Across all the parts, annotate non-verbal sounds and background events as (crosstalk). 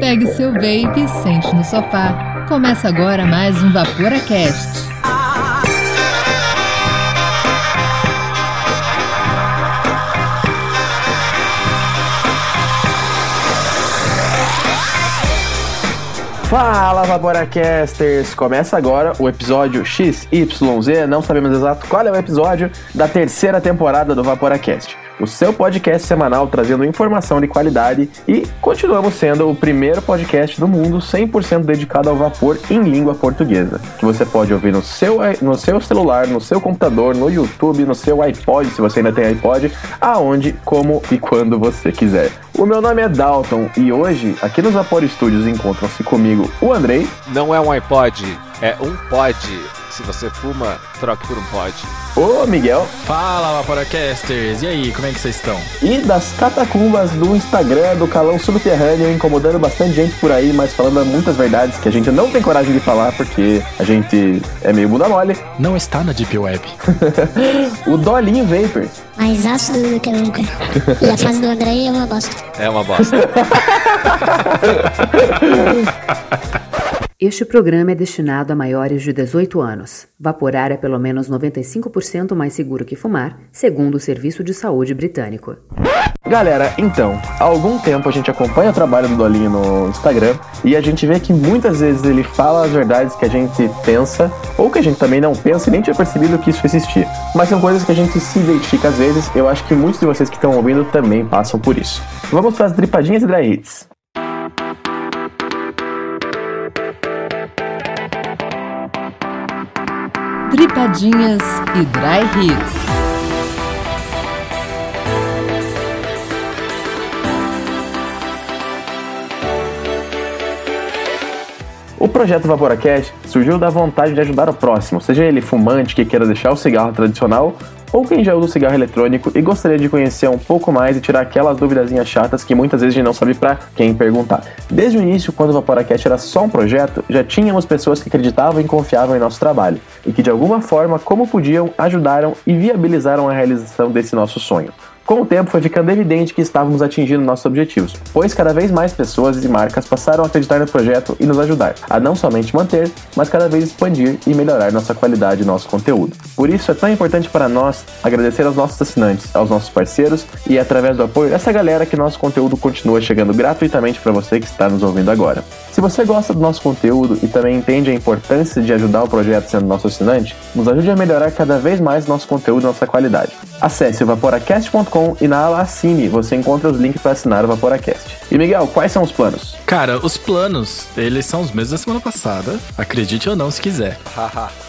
Pegue seu vape e sente no sofá. Começa agora mais um VaporaCast. Fala Vaporacasters! Começa agora o episódio XYZ, não sabemos exato qual é o episódio da terceira temporada do Vaporacast o seu podcast semanal trazendo informação de qualidade e continuamos sendo o primeiro podcast do mundo 100% dedicado ao vapor em língua portuguesa, que você pode ouvir no seu, no seu celular, no seu computador, no YouTube, no seu iPod, se você ainda tem iPod, aonde, como e quando você quiser. O meu nome é Dalton e hoje, aqui nos Vapor Studios, encontram-se comigo o Andrei. Não é um iPod, é um pod. Se você fuma, troque por um pod. Ô, Miguel. Fala, Vaporacasters. E aí, como é que vocês estão? E das catacumbas do Instagram do Calão Subterrâneo, incomodando bastante gente por aí, mas falando muitas verdades que a gente não tem coragem de falar porque a gente é meio bunda mole. Não está na Deep Web. (laughs) o Dolinho Vapor. Mais ácido do que nunca. E a fase do André é uma bosta. É uma bosta. (laughs) Este programa é destinado a maiores de 18 anos. Vaporar é pelo menos 95% mais seguro que fumar, segundo o Serviço de Saúde Britânico. Galera, então, há algum tempo a gente acompanha o trabalho do Dolinho no Instagram e a gente vê que muitas vezes ele fala as verdades que a gente pensa, ou que a gente também não pensa e nem tinha percebido que isso existia. Mas são coisas que a gente se identifica às vezes, eu acho que muitos de vocês que estão ouvindo também passam por isso. Vamos para as dripadinhas e dry hits. Dripadinhas e Dry Hits. O projeto Vaporacast surgiu da vontade de ajudar o próximo, seja ele fumante que queira deixar o cigarro tradicional ou quem já usa o cigarro eletrônico e gostaria de conhecer um pouco mais e tirar aquelas duvidazinhas chatas que muitas vezes a gente não sabe para quem perguntar. Desde o início, quando o Vaporacast era só um projeto, já tínhamos pessoas que acreditavam e confiavam em nosso trabalho e que de alguma forma, como podiam, ajudaram e viabilizaram a realização desse nosso sonho. Com o tempo, foi ficando evidente que estávamos atingindo nossos objetivos, pois cada vez mais pessoas e marcas passaram a acreditar no projeto e nos ajudar a não somente manter, mas cada vez expandir e melhorar nossa qualidade e nosso conteúdo. Por isso é tão importante para nós agradecer aos nossos assinantes, aos nossos parceiros e através do apoio dessa galera que nosso conteúdo continua chegando gratuitamente para você que está nos ouvindo agora. Se você gosta do nosso conteúdo e também entende a importância de ajudar o projeto sendo nosso assinante, nos ajude a melhorar cada vez mais nosso conteúdo e nossa qualidade. Acesse vaporacast.com e na ala Assine você encontra os links para assinar o Vaporacast. E Miguel, quais são os planos? Cara, os planos, eles são os mesmos da semana passada, acredite ou não se quiser.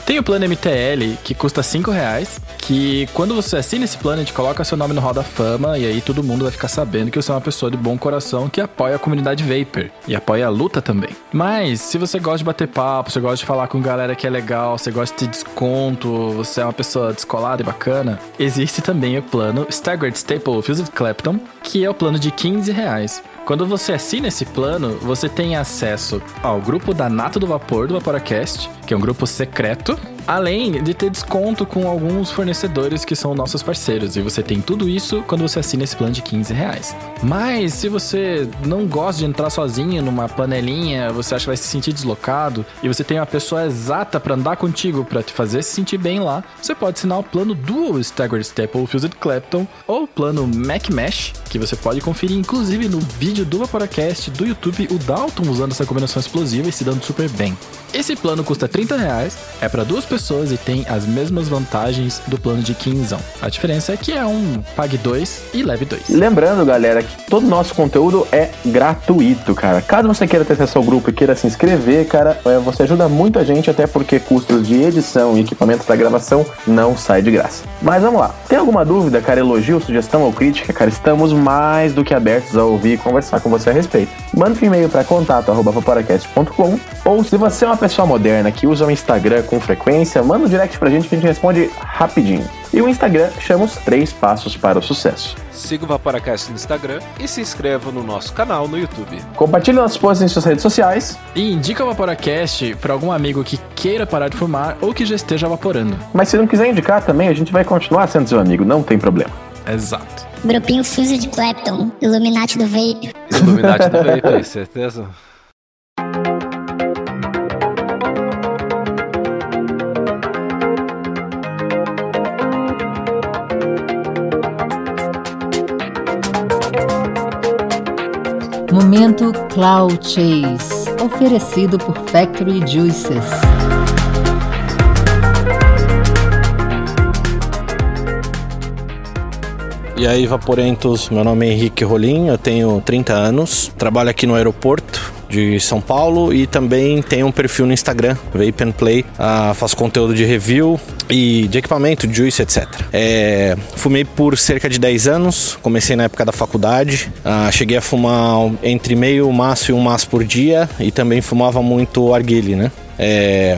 Tem o plano MTL, que custa 5 reais, que quando você assina esse plano, a gente coloca seu nome no Hall da Fama e aí todo mundo vai ficar sabendo que você é uma pessoa de bom coração que apoia a comunidade Vapor e apoia a luta também. Mas, se você gosta de bater papo, você gosta de falar com galera que é legal, você gosta de desconto, você é uma pessoa descolada e bacana, existe também o plano Staggered Staple Fused Clapton, que é o plano de 15 reais. Quando você assina esse plano, você tem acesso ao grupo da Nato do Vapor do Vaporacast, que é um grupo secreto, além de ter desconto com alguns fornecedores que são nossos parceiros. E você tem tudo isso quando você assina esse plano de 15 reais. Mas se você não gosta de entrar sozinho numa panelinha, você acha que vai se sentir deslocado e você tem uma pessoa exata para andar contigo para te fazer se sentir bem lá, você pode assinar o plano Dual Staggered Staple Fused Clapton ou o plano Mac Mesh, que você pode conferir inclusive no vídeo do Vaporacast do YouTube, o Dalton usando essa combinação explosiva e se dando super bem. Esse plano custa 30 reais, é para duas pessoas e tem as mesmas vantagens do plano de 15. A diferença é que é um pague 2 e leve 2. Lembrando, galera, que todo nosso conteúdo é gratuito, cara. Caso você queira ter acesso ao grupo e queira se inscrever, cara, é, você ajuda muito a gente, até porque custos de edição e equipamento para gravação não sai de graça. Mas vamos lá. Tem alguma dúvida, cara, elogio, sugestão ou crítica, cara? Estamos mais do que abertos a ouvir e conversar com você a respeito. Manda um e-mail para contato@vaporacast.com ou se você é uma pessoa moderna que usa o Instagram com frequência, manda um direct pra gente que a gente responde rapidinho. E o Instagram chama os três passos para o sucesso. Siga o Vaporacast no Instagram e se inscreva no nosso canal no YouTube. Compartilhe nossos posts em suas redes sociais. E indica o Vaporacast para algum amigo que queira parar de fumar ou que já esteja vaporando. Mas se não quiser indicar também, a gente vai continuar sendo seu amigo, não tem problema. Exato. Grupinho Fuse de Clapton, Illuminati do Vape. Illuminati do (laughs) Vape, certeza? Momento Cloud Chase, oferecido por Factory Juices. E aí, Vaporentos, meu nome é Henrique Rolim, eu tenho 30 anos, trabalho aqui no aeroporto de São Paulo e também tenho um perfil no Instagram, Vape and Play, uh, faço conteúdo de review e de equipamento, juice, etc. É, fumei por cerca de 10 anos, comecei na época da faculdade, uh, cheguei a fumar entre meio maço e um maço por dia e também fumava muito arguile, né? É,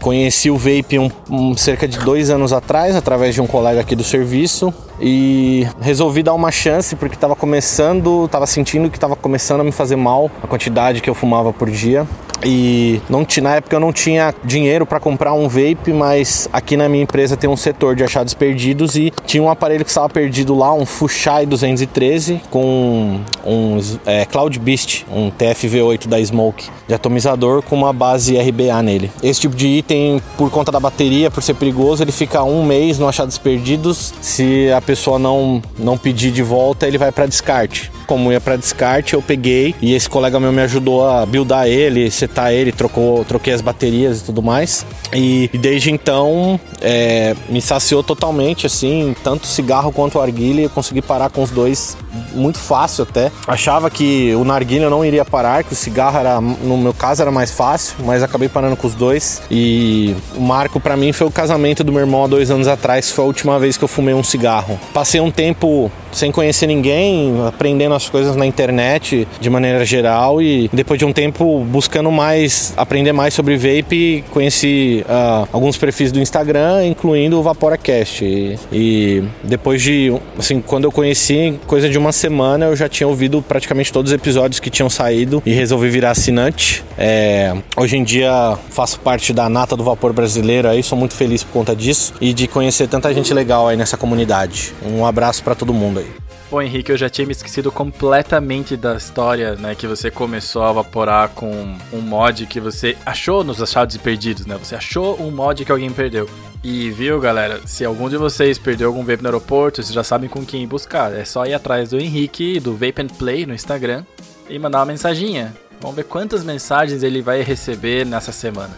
Conheci o vape um, um, cerca de dois anos atrás, através de um colega aqui do serviço, e resolvi dar uma chance porque estava começando, estava sentindo que estava começando a me fazer mal a quantidade que eu fumava por dia. E não na época eu não tinha dinheiro para comprar um vape, mas aqui na minha empresa tem um setor de achados perdidos e tinha um aparelho que estava perdido lá, um Fushai 213 com um é, Cloud Beast, um TFV8 da Smoke de atomizador com uma base RBA nele. Esse tipo de item, por conta da bateria, por ser perigoso, ele fica um mês no achados perdidos. Se a pessoa não, não pedir de volta, ele vai para descarte. Como ia para descarte, eu peguei e esse colega meu me ajudou a buildar ele, setar ele, trocou, troquei as baterias e tudo mais. E, e desde então é, me saciou totalmente, assim, tanto cigarro quanto arguilha. Eu consegui parar com os dois muito fácil até. Achava que o narguilha eu não iria parar, que o cigarro era, no meu caso, era mais fácil, mas acabei parando com os dois. E o marco para mim foi o casamento do meu irmão há dois anos atrás, foi a última vez que eu fumei um cigarro. Passei um tempo sem conhecer ninguém, aprendendo as coisas na internet de maneira geral e depois de um tempo buscando mais, aprender mais sobre vape, conheci uh, alguns perfis do Instagram, incluindo o VaporaCast. E, e depois de, assim, quando eu conheci, coisa de uma semana, eu já tinha ouvido praticamente todos os episódios que tinham saído e resolvi virar assinante. É, hoje em dia faço parte da nata do vapor brasileiro aí, sou muito feliz por conta disso e de conhecer tanta gente legal aí nessa comunidade. Um abraço para todo mundo aí. Pô, Henrique, eu já tinha me esquecido completamente da história, né? Que você começou a vaporar com um mod que você achou nos achados e perdidos, né? Você achou um mod que alguém perdeu. E viu, galera, se algum de vocês perdeu algum vape no aeroporto, vocês já sabem com quem buscar. É só ir atrás do Henrique, do Vape and Play no Instagram e mandar uma mensaginha. Vamos ver quantas mensagens ele vai receber nessa semana.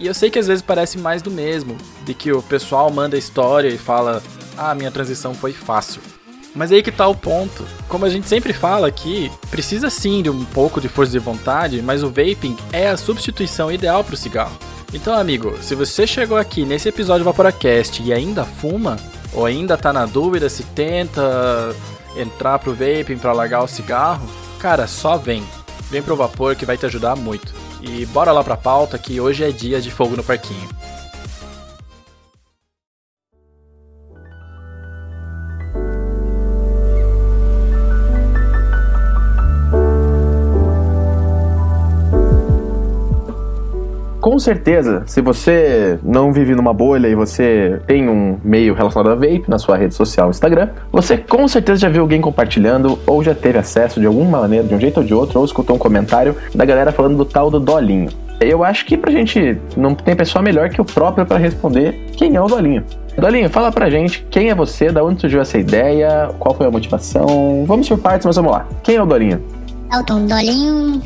E eu sei que às vezes parece mais do mesmo, de que o pessoal manda história e fala: "Ah, minha transição foi fácil". Mas aí que tá o ponto. Como a gente sempre fala aqui, precisa sim de um pouco de força de vontade, mas o vaping é a substituição ideal para o cigarro. Então, amigo, se você chegou aqui nesse episódio do Vaporacast e ainda fuma, ou ainda tá na dúvida se tenta entrar pro vaping para largar o cigarro, cara, só vem. Vem pro vapor que vai te ajudar muito. E bora lá pra pauta que hoje é dia de fogo no parquinho. Com certeza, se você não vive numa bolha e você tem um meio relacionado a vape na sua rede social Instagram, você com certeza já viu alguém compartilhando ou já teve acesso de alguma maneira, de um jeito ou de outro, ou escutou um comentário da galera falando do tal do Dolinho. Eu acho que pra gente não tem pessoa melhor que o próprio para responder quem é o Dolinho. Dolinho, fala pra gente quem é você, da onde surgiu essa ideia, qual foi a motivação. Vamos por partes, mas vamos lá. Quem é o Dolinho? Elton, Dolinho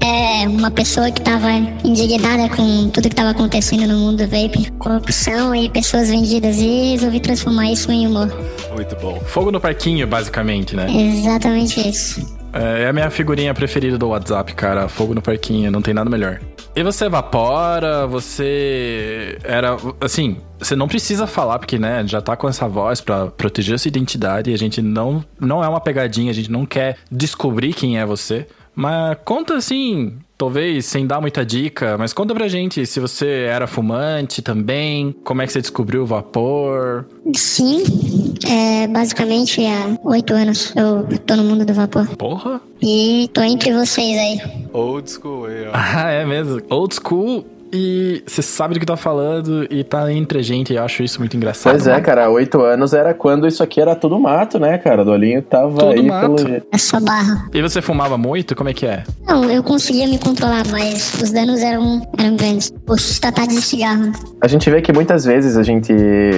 é uma pessoa que estava indignada com tudo que estava acontecendo no mundo do vape, corrupção e pessoas vendidas, e resolvi transformar isso em humor. Muito bom. Fogo no parquinho, basicamente, né? Exatamente isso. É, é a minha figurinha preferida do WhatsApp, cara. Fogo no parquinho, não tem nada melhor. E você evapora, você era. Assim, você não precisa falar, porque, né, já tá com essa voz para proteger a sua identidade e a gente não, não é uma pegadinha, a gente não quer descobrir quem é você. Mas conta assim, talvez sem dar muita dica, mas conta pra gente se você era fumante também, como é que você descobriu o vapor? Sim, é, basicamente há oito anos eu tô no mundo do vapor. Porra! E tô entre vocês aí. Old school aí, ó. (laughs) Ah, é mesmo. Old school e você sabe do que tá falando e tá entre a gente. E eu acho isso muito engraçado. Pois é, cara, oito anos era quando isso aqui era tudo mato, né, cara? Dolinho tava Tudo aí mato. pelo. É só barra. E você fumava muito? Como é que é? Não, eu conseguia me controlar, mas os danos eram, eram grandes. Por se tratar de cigarro. A gente vê que muitas vezes a gente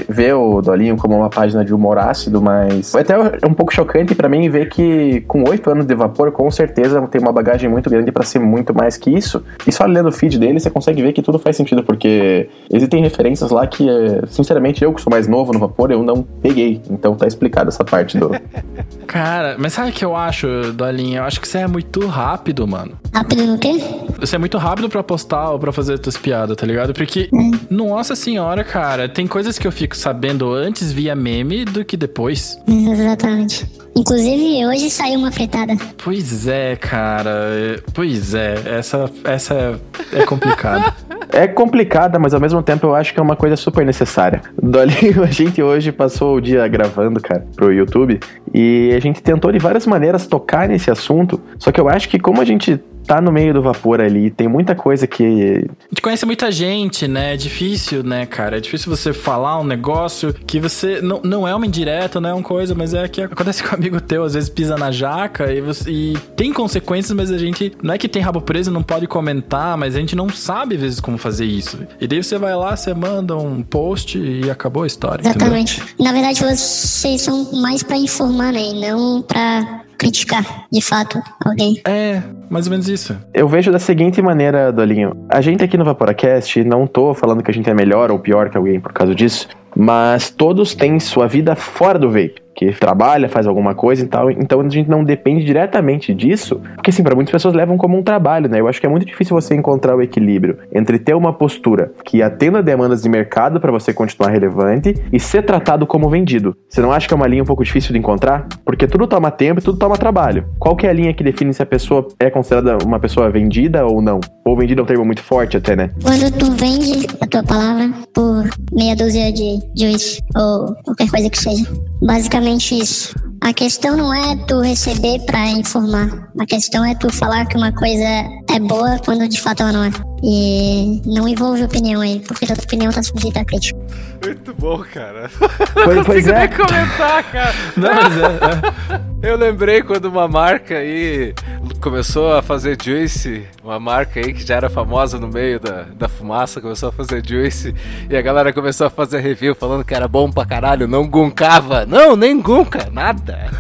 vê o Dolinho como uma página de humor ácido, mas foi até um pouco chocante pra mim ver que com oito anos de vapor, com certeza tem uma bagagem muito grande pra ser muito mais que isso. E só lendo o feed dele, você consegue ver que tudo faz sentido, porque existem referências lá que, sinceramente, eu que sou mais novo no vapor, eu não peguei. Então tá explicado essa parte do. (laughs) Cara, mas sabe o que eu acho, Dolinha? Eu acho que você é muito rápido, mano. Rápido no quê? Você é muito rápido pra postar ou pra fazer tuas piadas, tá ligado? Porque, nossa senhora, cara, tem coisas que eu fico sabendo antes via meme do que depois. Exatamente. Inclusive, hoje saiu uma fritada. Pois é, cara. é- Pois é, essa, essa é complicada. (laughs) É complicada, mas ao mesmo tempo eu acho que é uma coisa super necessária. Dolinho, (laughs) a gente hoje passou o dia gravando, cara, pro YouTube, e a gente tentou de várias maneiras tocar nesse assunto, só que eu acho que como a gente tá no meio do vapor ali, tem muita coisa que A gente conhece muita gente, né? É difícil, né, cara? É difícil você falar um negócio que você. Não, não é uma indireta, não é uma coisa, mas é que acontece (laughs) com um amigo teu, às vezes pisa na jaca e, você, e tem consequências, mas a gente. Não é que tem rabo preso, não pode comentar, mas a gente não sabe, às vezes, como fazer isso. E daí você vai lá, você manda um post e acabou a história. entendeu? Exatamente. Na verdade, vocês são mais pra informar, né? E não pra criticar, de fato, alguém. É, mais ou menos isso. Eu vejo da seguinte maneira, Dolinho. A gente aqui no Vaporacast, não tô falando que a gente é melhor ou pior que alguém por causa disso, mas todos têm sua vida fora do vape. Que trabalha, faz alguma coisa e tal. Então a gente não depende diretamente disso. Porque, assim, para muitas pessoas levam como um trabalho, né? Eu acho que é muito difícil você encontrar o equilíbrio entre ter uma postura que atenda demandas de mercado para você continuar relevante e ser tratado como vendido. Você não acha que é uma linha um pouco difícil de encontrar? Porque tudo toma tempo e tudo toma trabalho. Qual que é a linha que define se a pessoa é considerada uma pessoa vendida ou não? Ou vendida é um termo muito forte até, né? Quando tu vende a tua palavra por meia dúzia de juice ou qualquer coisa que seja. Basicamente isso. A questão não é tu receber pra informar. A questão é tu falar que uma coisa é boa quando de fato ela não é. E não envolve opinião aí, porque tua opinião tá sujeita a crítica. Muito bom, cara. Pois, pois Consigo é. nem comentar, cara. (laughs) Não, mas é, é. Eu lembrei quando uma marca aí começou a fazer juice, uma marca aí que já era famosa no meio da, da fumaça, começou a fazer juice, e a galera começou a fazer review falando que era bom pra caralho, não guncava. Não, nem gunca, nada.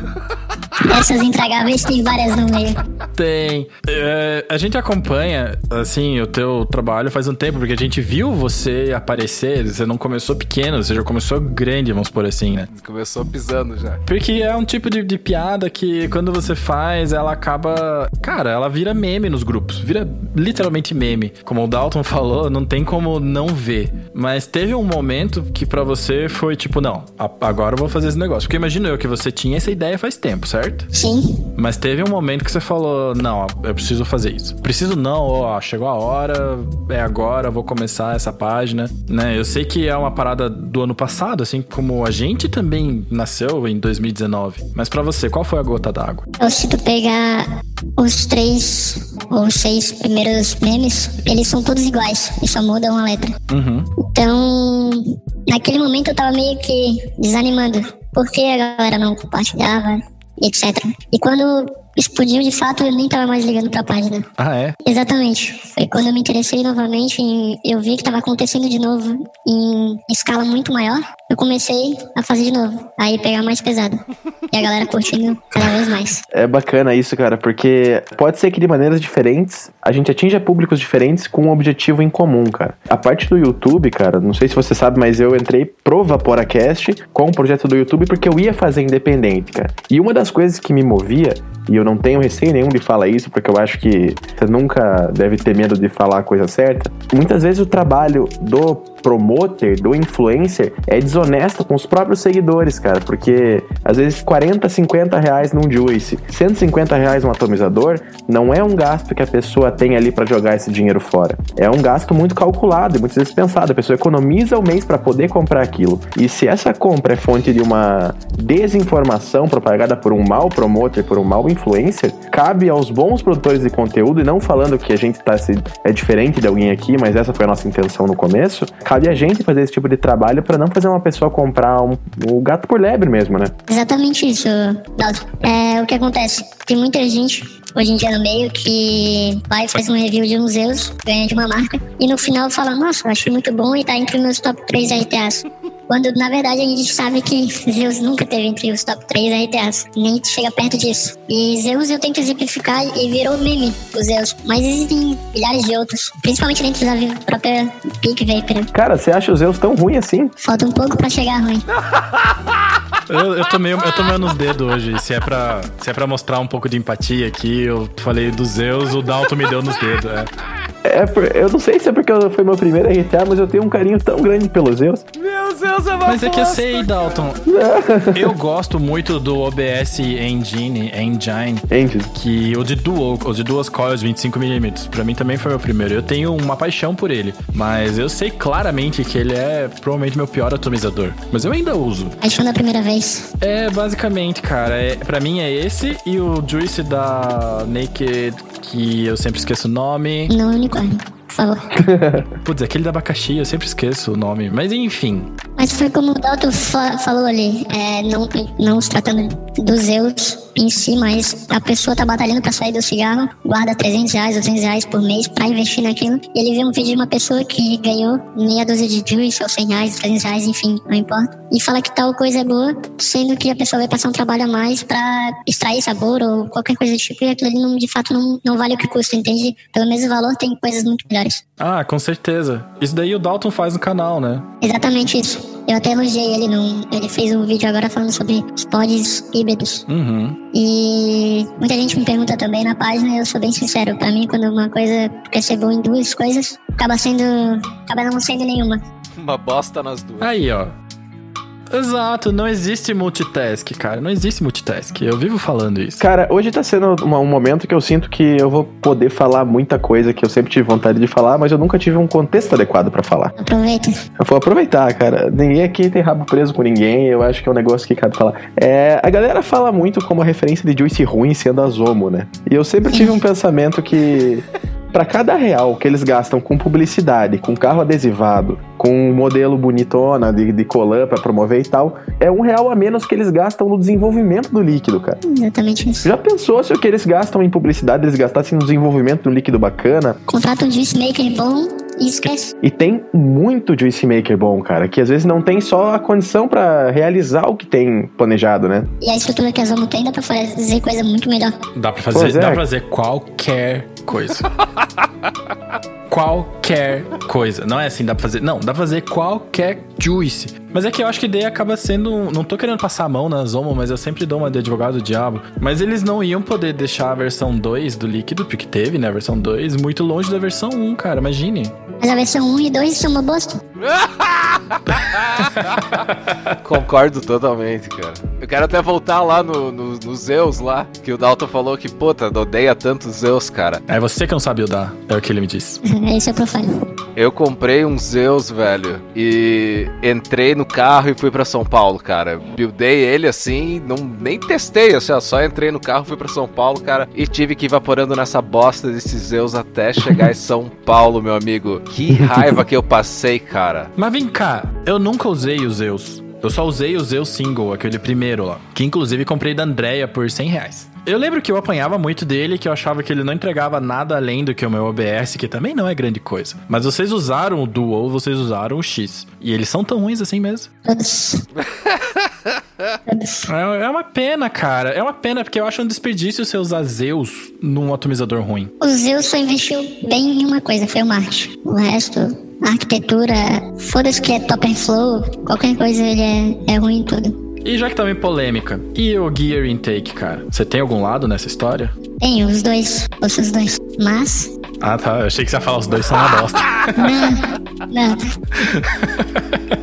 Essas intragáveis tem várias no meio. Tem. É, a gente acompanha, assim, o teu trabalho faz um tempo, porque a gente viu você aparecer. Você não começou pequeno, você já começou grande, vamos por assim, né? Começou pisando já. Porque é um tipo de, de piada que quando você faz, ela acaba. Cara, ela vira meme nos grupos. Vira literalmente meme. Como o Dalton (laughs) falou, não tem como não ver. Mas teve um momento que pra você foi tipo, não, agora eu vou fazer esse negócio. Porque imagino eu que você tinha essa ideia faz tempo, certo? Sim, Mas teve um momento que você falou: Não, eu preciso fazer isso. Preciso não, ó, chegou a hora, é agora, vou começar essa página, né? Eu sei que é uma parada do ano passado, assim como a gente também nasceu em 2019. Mas pra você, qual foi a gota d'água? então se tu pegar os três ou seis primeiros memes, eles são todos iguais, e só muda uma letra. Uhum. Então, naquele momento eu tava meio que desanimando, porque a galera não compartilhava, etc. E quando explodiu de fato, eu nem tava mais ligando pra página. Ah, é? Exatamente. Foi quando eu me interessei novamente eu vi que tava acontecendo de novo em escala muito maior. Comecei a fazer de novo, aí pegar mais pesado. E a galera curtindo cada vez mais. É bacana isso, cara, porque pode ser que de maneiras diferentes a gente atinja públicos diferentes com um objetivo em comum, cara. A parte do YouTube, cara, não sei se você sabe, mas eu entrei pro VaporaCast com o projeto do YouTube porque eu ia fazer independente, cara. E uma das coisas que me movia, e eu não tenho receio nenhum de falar isso, porque eu acho que você nunca deve ter medo de falar a coisa certa. Muitas vezes o trabalho do promoter, do influencer, é desonesto com os próprios seguidores, cara. Porque às vezes 40, 50 reais num juice, 150 reais um atomizador, não é um gasto que a pessoa tem ali para jogar esse dinheiro fora. É um gasto muito calculado e muitas vezes pensado. A pessoa economiza o mês para poder comprar aquilo. E se essa compra é fonte de uma desinformação propagada por um mau promoter, por um mau influencer, cabe aos bons produtores de conteúdo, e não falando que a gente tá se, é diferente de alguém aqui, mas essa foi a nossa intenção no começo, cabe a gente fazer esse tipo de trabalho para não fazer uma pessoa comprar um, um gato por lebre mesmo, né? Exatamente isso, Dalton. É o que acontece. Tem muita gente hoje em dia no meio que vai faz um review de Zeus, ganha de uma marca, e no final fala, nossa, achei muito bom e tá entre meus top 3 RTAs. Quando na verdade a gente sabe que Zeus nunca teve entre os top 3 RTAs, nem chega perto disso. E Zeus eu tento exemplificar e virou meme o Zeus, mas existem milhares de outros, principalmente dentro da própria Peak Vapor. Cara, você acha o Zeus tão ruim assim? Falta um pouco pra chegar ruim. (laughs) Eu, eu, tô meio, eu tô meio nos dedos hoje. Se é, pra, se é pra mostrar um pouco de empatia aqui, eu falei do Zeus, o Dalton me deu nos dedos. É. É, eu não sei se é porque foi meu primeiro RTA, mas eu tenho um carinho tão grande pelos Zeus. Meu Zeus é uma Mas é que eu sei, Dalton. (laughs) eu gosto muito do OBS Engine, Engine, Engine. que o de dual, o de duas coils 25mm, pra mim também foi meu primeiro. Eu tenho uma paixão por ele, mas eu sei claramente que ele é provavelmente meu pior atomizador, mas eu ainda uso. Paixão da primeira vez. É, basicamente, cara, é, para mim é esse e o Juice da Naked que eu sempre esqueço o nome. Não, unicórnio, por favor. (laughs) Putz, aquele da abacaxi, eu sempre esqueço o nome. Mas enfim. Mas foi como o Dalton fa falou ali, é, não, não se tratando dos Zeus em si, mas a pessoa tá batalhando para sair do cigarro, guarda 300 reais ou 200 reais por mês para investir naquilo. E ele vê um vídeo de uma pessoa que ganhou meia dúzia de juice ou 100 reais, 300 reais, enfim, não importa. E fala que tal coisa é boa, sendo que a pessoa vai passar um trabalho a mais para extrair sabor ou qualquer coisa do tipo, e aquilo ali não, de fato não, não vale o que custa, entende? Pelo mesmo valor tem coisas muito melhores. Ah, com certeza. Isso daí o Dalton faz no canal, né? Exatamente isso. Eu até elogiei ele num. Ele fez um vídeo agora falando sobre os pods híbridos. Uhum. E muita gente me pergunta também na página, eu sou bem sincero. Pra mim, quando uma coisa quer ser boa em duas coisas, acaba sendo. acaba não sendo nenhuma. Uma bosta nas duas. Aí, ó. Exato, não existe multitask, cara. Não existe multitask. Eu vivo falando isso. Cara, hoje tá sendo um momento que eu sinto que eu vou poder falar muita coisa que eu sempre tive vontade de falar, mas eu nunca tive um contexto adequado para falar. Aproveita. Eu vou aproveitar, cara. Ninguém aqui tem rabo preso com ninguém. Eu acho que é um negócio que cabe falar. É, a galera fala muito como a referência de Juice ruim sendo a Zomo, né? E eu sempre tive um pensamento que para cada real que eles gastam com publicidade, com carro adesivado, com um modelo bonitona de, de colan para promover e tal, é um real a menos que eles gastam no desenvolvimento do líquido, cara. Exatamente isso. Já pensou se o que eles gastam em publicidade eles gastassem no desenvolvimento do líquido bacana? Contrata um juice maker bom e esquece. E tem muito juice maker bom, cara, que às vezes não tem só a condição para realizar o que tem planejado, né? E a estrutura que a Zomo tem dá pra fazer coisa muito melhor. Dá pra fazer, é. dá pra fazer qualquer coisa. (laughs) qualquer coisa. Não é assim, dá pra fazer. Não, dá pra fazer qualquer juice. Mas é que eu acho que daí acaba sendo. Não tô querendo passar a mão na Zomo, mas eu sempre dou uma de advogado do diabo. Mas eles não iam poder deixar a versão 2 do líquido, porque teve, né? A versão 2, muito longe da versão 1, cara. Imagine. Mas a versão 1 e 2 são uma bosta. (laughs) Concordo totalmente, cara. Eu quero até voltar lá no, no, no, Zeus lá, que o Dalton falou que, puta, odeia tanto Zeus, cara. É você que não sabe dar, é o que ele me disse. (laughs) Esse é o profile. Eu comprei um Zeus, velho, e entrei no carro e fui para São Paulo, cara. Buildei ele assim, não nem testei, assim, ó, só entrei no carro, fui para São Paulo, cara, e tive que ir evaporando nessa bosta desses Zeus até chegar em São Paulo, meu amigo. Que raiva que eu passei, cara. Mas vem cá, eu nunca usei o Zeus. Eu só usei o Zeus Single, aquele primeiro lá. Que inclusive comprei da Andrea por 100 reais. Eu lembro que eu apanhava muito dele, que eu achava que ele não entregava nada além do que o meu OBS, que também não é grande coisa. Mas vocês usaram o Duo, vocês usaram o X. E eles são tão ruins assim mesmo. (laughs) É, é uma pena, cara. É uma pena, porque eu acho um desperdício você usar Zeus num atomizador ruim. O Zeus só investiu bem em uma coisa, foi o Marte. O resto, a arquitetura, foda-se que é top and flow, qualquer coisa ele é, é ruim em tudo. E já que tá meio polêmica, e o Gear Intake, cara? Você tem algum lado nessa história? Tenho, os dois. Os dois. Mas. Ah, tá. Eu achei que você ia falar os dois são uma bosta. (laughs) Não. Nada.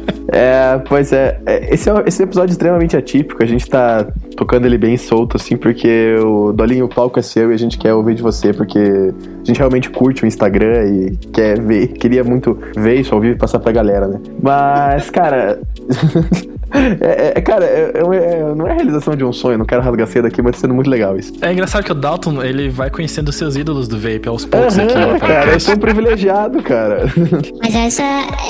(laughs) É, pois é, é, esse é esse episódio extremamente atípico, a gente tá tocando ele bem solto, assim, porque o Dolinho, o palco é seu e a gente quer ouvir de você, porque a gente realmente curte o Instagram e quer ver, queria muito ver isso ao vivo e passar pra galera, né? Mas, cara. (laughs) É, é, cara, é, é, não é a realização de um sonho, não quero rasgar cedo aqui, mas tá sendo muito legal isso. É engraçado que o Dalton, ele vai conhecendo seus ídolos do vape aos poucos uhum, aqui. Ó, cara, eu sou um privilegiado, cara. (laughs) Mas essa,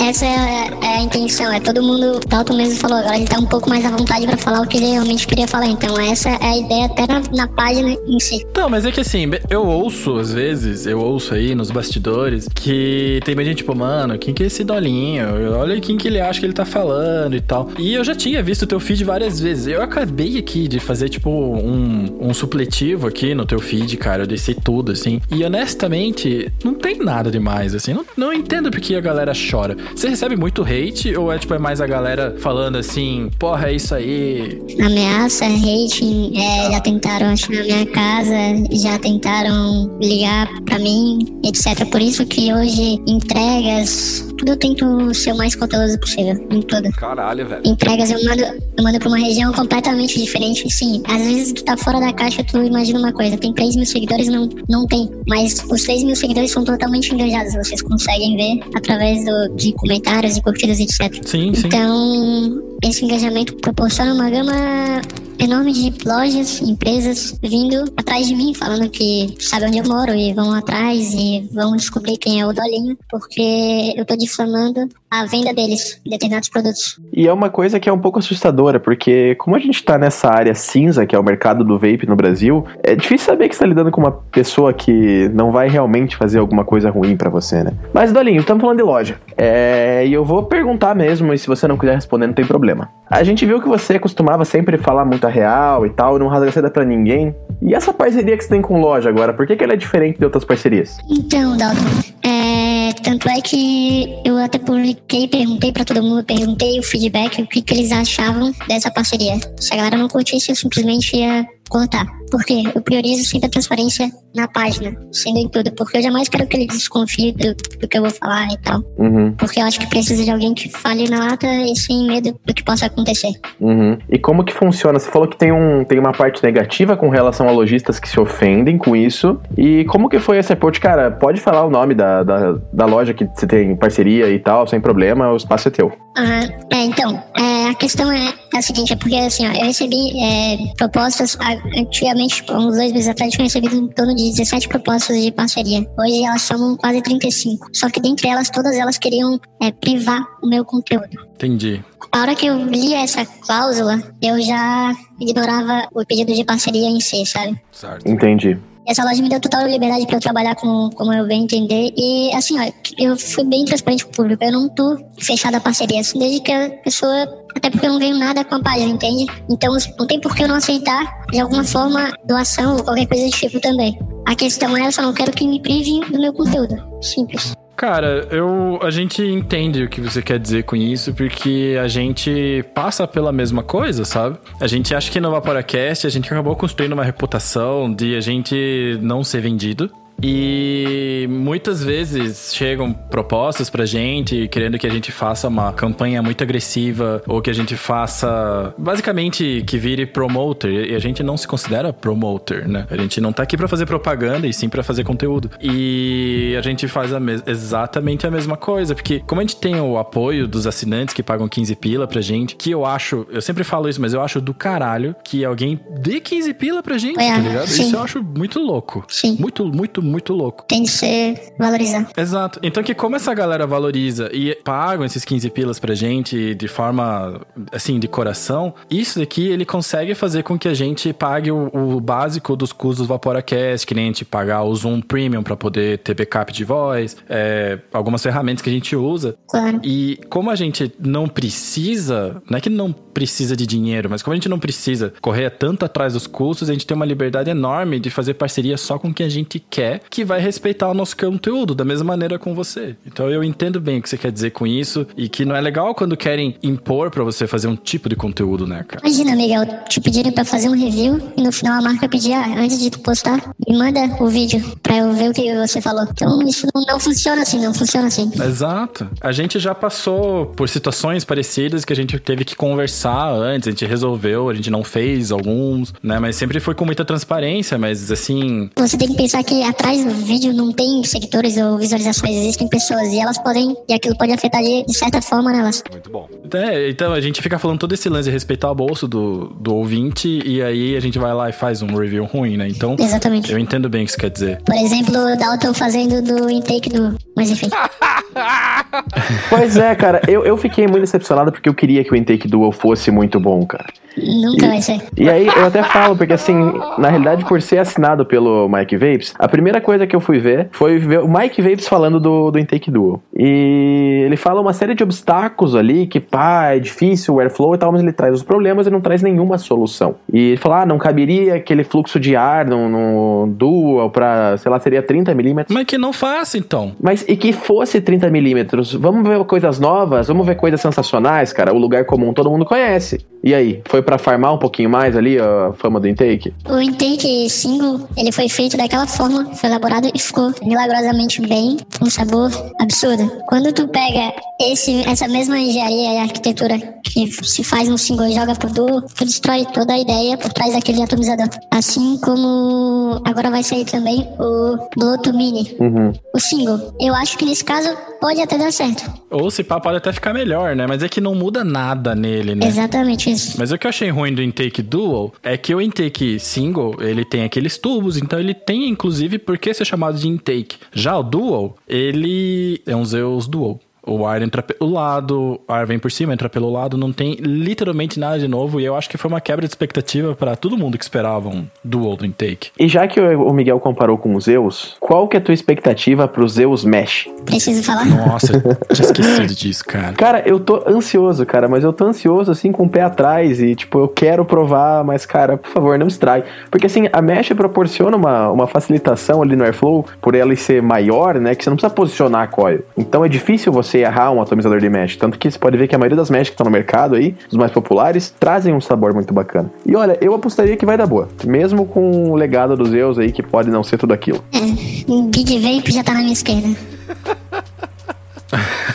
essa é a intenção, é todo mundo, o Dalton mesmo falou, agora ele tá um pouco mais à vontade pra falar o que ele realmente queria falar, então essa é a ideia até na, na página em si. Não, mas é que assim, eu ouço às vezes, eu ouço aí nos bastidores, que tem gente tipo, mano, quem que é esse Dolinho? Olha quem que ele acha que ele tá falando e tal. E eu já tinha visto o teu feed várias vezes. Eu acabei aqui de fazer, tipo, um, um supletivo aqui no teu feed, cara. Eu desci tudo, assim. E honestamente, não tem nada demais, assim. Não, não entendo porque a galera chora. Você recebe muito hate ou é, tipo, é mais a galera falando assim, porra, é isso aí? Ameaça, hate, é, já tentaram achar na minha casa, já tentaram ligar pra mim, etc. Por isso que hoje entregas, tudo eu tento ser o mais cauteloso possível, em tudo. Caralho, velho. Entregas eu mando, eu mando pra uma região completamente diferente. Sim, às vezes tu tá fora da caixa, tu imagina uma coisa. Tem 3 mil seguidores, não, não tem. Mas os 3 mil seguidores são totalmente engajados. Vocês conseguem ver através do, de comentários e curtidas, etc. Sim, sim. Então, esse engajamento proporciona uma gama enorme de lojas, empresas vindo atrás de mim, falando que sabe onde eu moro e vão atrás e vão descobrir quem é o Dolinho, porque eu tô difamando a venda deles, determinados produtos. E é uma coisa que é um pouco assustadora, porque como a gente tá nessa área cinza, que é o mercado do vape no Brasil, é difícil saber que você tá lidando com uma pessoa que não vai realmente fazer alguma coisa ruim para você, né? Mas, Dolinho, estamos falando de loja. É... E eu vou perguntar mesmo, e se você não quiser responder, não tem problema. A gente viu que você costumava sempre falar muita real e tal, não rasga seda pra ninguém. E essa parceria que você tem com loja agora, por que, que ela é diferente de outras parcerias? Então, Dalton, é, tanto é que eu até publiquei, perguntei para todo mundo, perguntei o feedback, o que, que eles achavam dessa parceria. Se a galera não curtisse, eu simplesmente ia cortar. Porque eu priorizo sempre a transparência na página, sendo em tudo. Porque eu jamais quero que ele desconfie do, do que eu vou falar e tal. Uhum. Porque eu acho que precisa de alguém que fale na lata e sem medo do que possa acontecer. Uhum. E como que funciona? Você falou que tem, um, tem uma parte negativa com relação a lojistas que se ofendem com isso. E como que foi esse approach? Cara, pode falar o nome da, da, da loja que você tem parceria e tal, sem problema, o espaço é teu. Uhum. É, então, é, a questão é, é a seguinte, é porque assim, ó, eu recebi é, propostas antigamente, tipo, uns dois meses atrás, eu tinha recebido em torno de 17 propostas de parceria. Hoje elas são quase 35. Só que dentre elas, todas elas queriam é, privar o meu conteúdo. Entendi. A hora que eu li essa cláusula, eu já ignorava o pedido de parceria em si, sabe? Certo. Entendi. Essa loja me deu total liberdade para eu trabalhar com como eu bem entender. E assim, ó, eu fui bem transparente com o público. Eu não tô fechada a parceria. Assim, desde que a pessoa. Até porque eu não ganho nada com a página, entende? Então não tem por que eu não aceitar, de alguma forma, doação ou qualquer coisa do tipo também. A questão é, eu só não quero que me privem do meu conteúdo. Simples. Cara, eu, a gente entende o que você quer dizer com isso, porque a gente passa pela mesma coisa, sabe? A gente acha que no Vaporacast a gente acabou construindo uma reputação de a gente não ser vendido. E muitas vezes chegam propostas pra gente querendo que a gente faça uma campanha muito agressiva ou que a gente faça basicamente que vire promoter. E a gente não se considera promoter, né? A gente não tá aqui para fazer propaganda e sim para fazer conteúdo. E a gente faz a exatamente a mesma coisa, porque como a gente tem o apoio dos assinantes que pagam 15 pila pra gente, que eu acho, eu sempre falo isso, mas eu acho do caralho que alguém dê 15 pila pra gente, É, tá ligado? sim. Isso eu acho muito louco. Sim. Muito, muito, muito louco. Tem de ser valorizado. Exato. Então que como essa galera valoriza e pagam esses 15 pilas pra gente de forma, assim, de coração, isso daqui ele consegue fazer com que a gente pague o, o básico dos custos do VaporaCast, que nem a gente pagar o Zoom Premium pra poder ter backup de voz, é, algumas ferramentas que a gente usa. Claro. E como a gente não precisa, não é que não precisa de dinheiro, mas como a gente não precisa correr tanto atrás dos custos, a gente tem uma liberdade enorme de fazer parceria só com quem a gente quer, que vai respeitar o nosso conteúdo da mesma maneira com você. Então eu entendo bem o que você quer dizer com isso e que não é legal quando querem impor pra você fazer um tipo de conteúdo, né, cara? Imagina, Miguel, te pedirem pra fazer um review e no final a marca pedir, ah, antes de tu postar, me manda o vídeo pra eu ver o que você falou. Então isso não, não funciona assim, não funciona assim. Exato. A gente já passou por situações parecidas que a gente teve que conversar antes, a gente resolveu, a gente não fez alguns, né? Mas sempre foi com muita transparência, mas assim. Você tem que pensar que atrás do vídeo não tem seguidores ou visualizações, existem pessoas e elas podem, e aquilo pode afetar de, de certa forma nelas. Muito bom. É, então a gente fica falando todo esse lance de respeitar o bolso do, do ouvinte e aí a gente vai lá e faz um review ruim, né? Então. Exatamente. Eu entendo bem o que isso quer dizer. Por exemplo, o Dalton fazendo do intake do. Mas enfim. (laughs) Pois é, cara, eu, eu fiquei muito decepcionado porque eu queria que o Intake Dual fosse muito bom, cara. Nunca vai ser. E aí eu até falo, porque assim, na realidade, por ser assinado pelo Mike Vapes, a primeira coisa que eu fui ver foi ver o Mike Vapes falando do, do Intake Dual. E ele fala uma série de obstáculos ali, que pá, é difícil o airflow e tal, mas ele traz os problemas e não traz nenhuma solução. E ele fala, ah, não caberia aquele fluxo de ar no, no Dual pra, sei lá, seria 30 milímetros. Mas que não faça, então. Mas e que fosse 30 milímetros? Vamos ver coisas novas, vamos ver coisas sensacionais, cara. O lugar comum todo mundo conhece. E aí, foi pra farmar um pouquinho mais ali a fama do intake? O intake single, ele foi feito daquela forma, foi elaborado e ficou milagrosamente bem, com um sabor absurdo. Quando tu pega esse, essa mesma engenharia e arquitetura que se faz no single e joga pro duo, tu destrói toda a ideia por trás daquele atomizador. Assim como agora vai sair também o Bluetooth Mini. Uhum. O single. Eu acho que nesse caso pode até dar certo. Ou se pá, pode até ficar melhor, né? Mas é que não muda nada nele, né? Exatamente isso. Mas o que eu achei ruim do intake dual é que o intake single, ele tem aqueles tubos, então ele tem inclusive por que ser chamado de intake. Já o dual, ele é um Zeus dual. O ar entra pelo lado, o ar vem por cima, entra pelo lado, não tem literalmente nada de novo. E eu acho que foi uma quebra de expectativa para todo mundo que esperava um dual do intake. E já que o Miguel comparou com o Zeus, qual que é a tua expectativa pro Zeus Mesh? Preciso falar? Nossa, (laughs) tinha esquecido disso, cara. Cara, eu tô ansioso, cara, mas eu tô ansioso assim com o pé atrás e tipo, eu quero provar, mas cara, por favor, não estrague. Porque assim, a Mesh proporciona uma, uma facilitação ali no Airflow por ela ser maior, né, que você não precisa posicionar a coil. Então é difícil você errar um atomizador de mesh. Tanto que você pode ver que a maioria das mesh que estão no mercado aí, os mais populares, trazem um sabor muito bacana. E olha, eu apostaria que vai dar boa. Mesmo com o legado dos Zeus aí, que pode não ser tudo aquilo. É, o Big Vape já tá na minha esquerda. (laughs)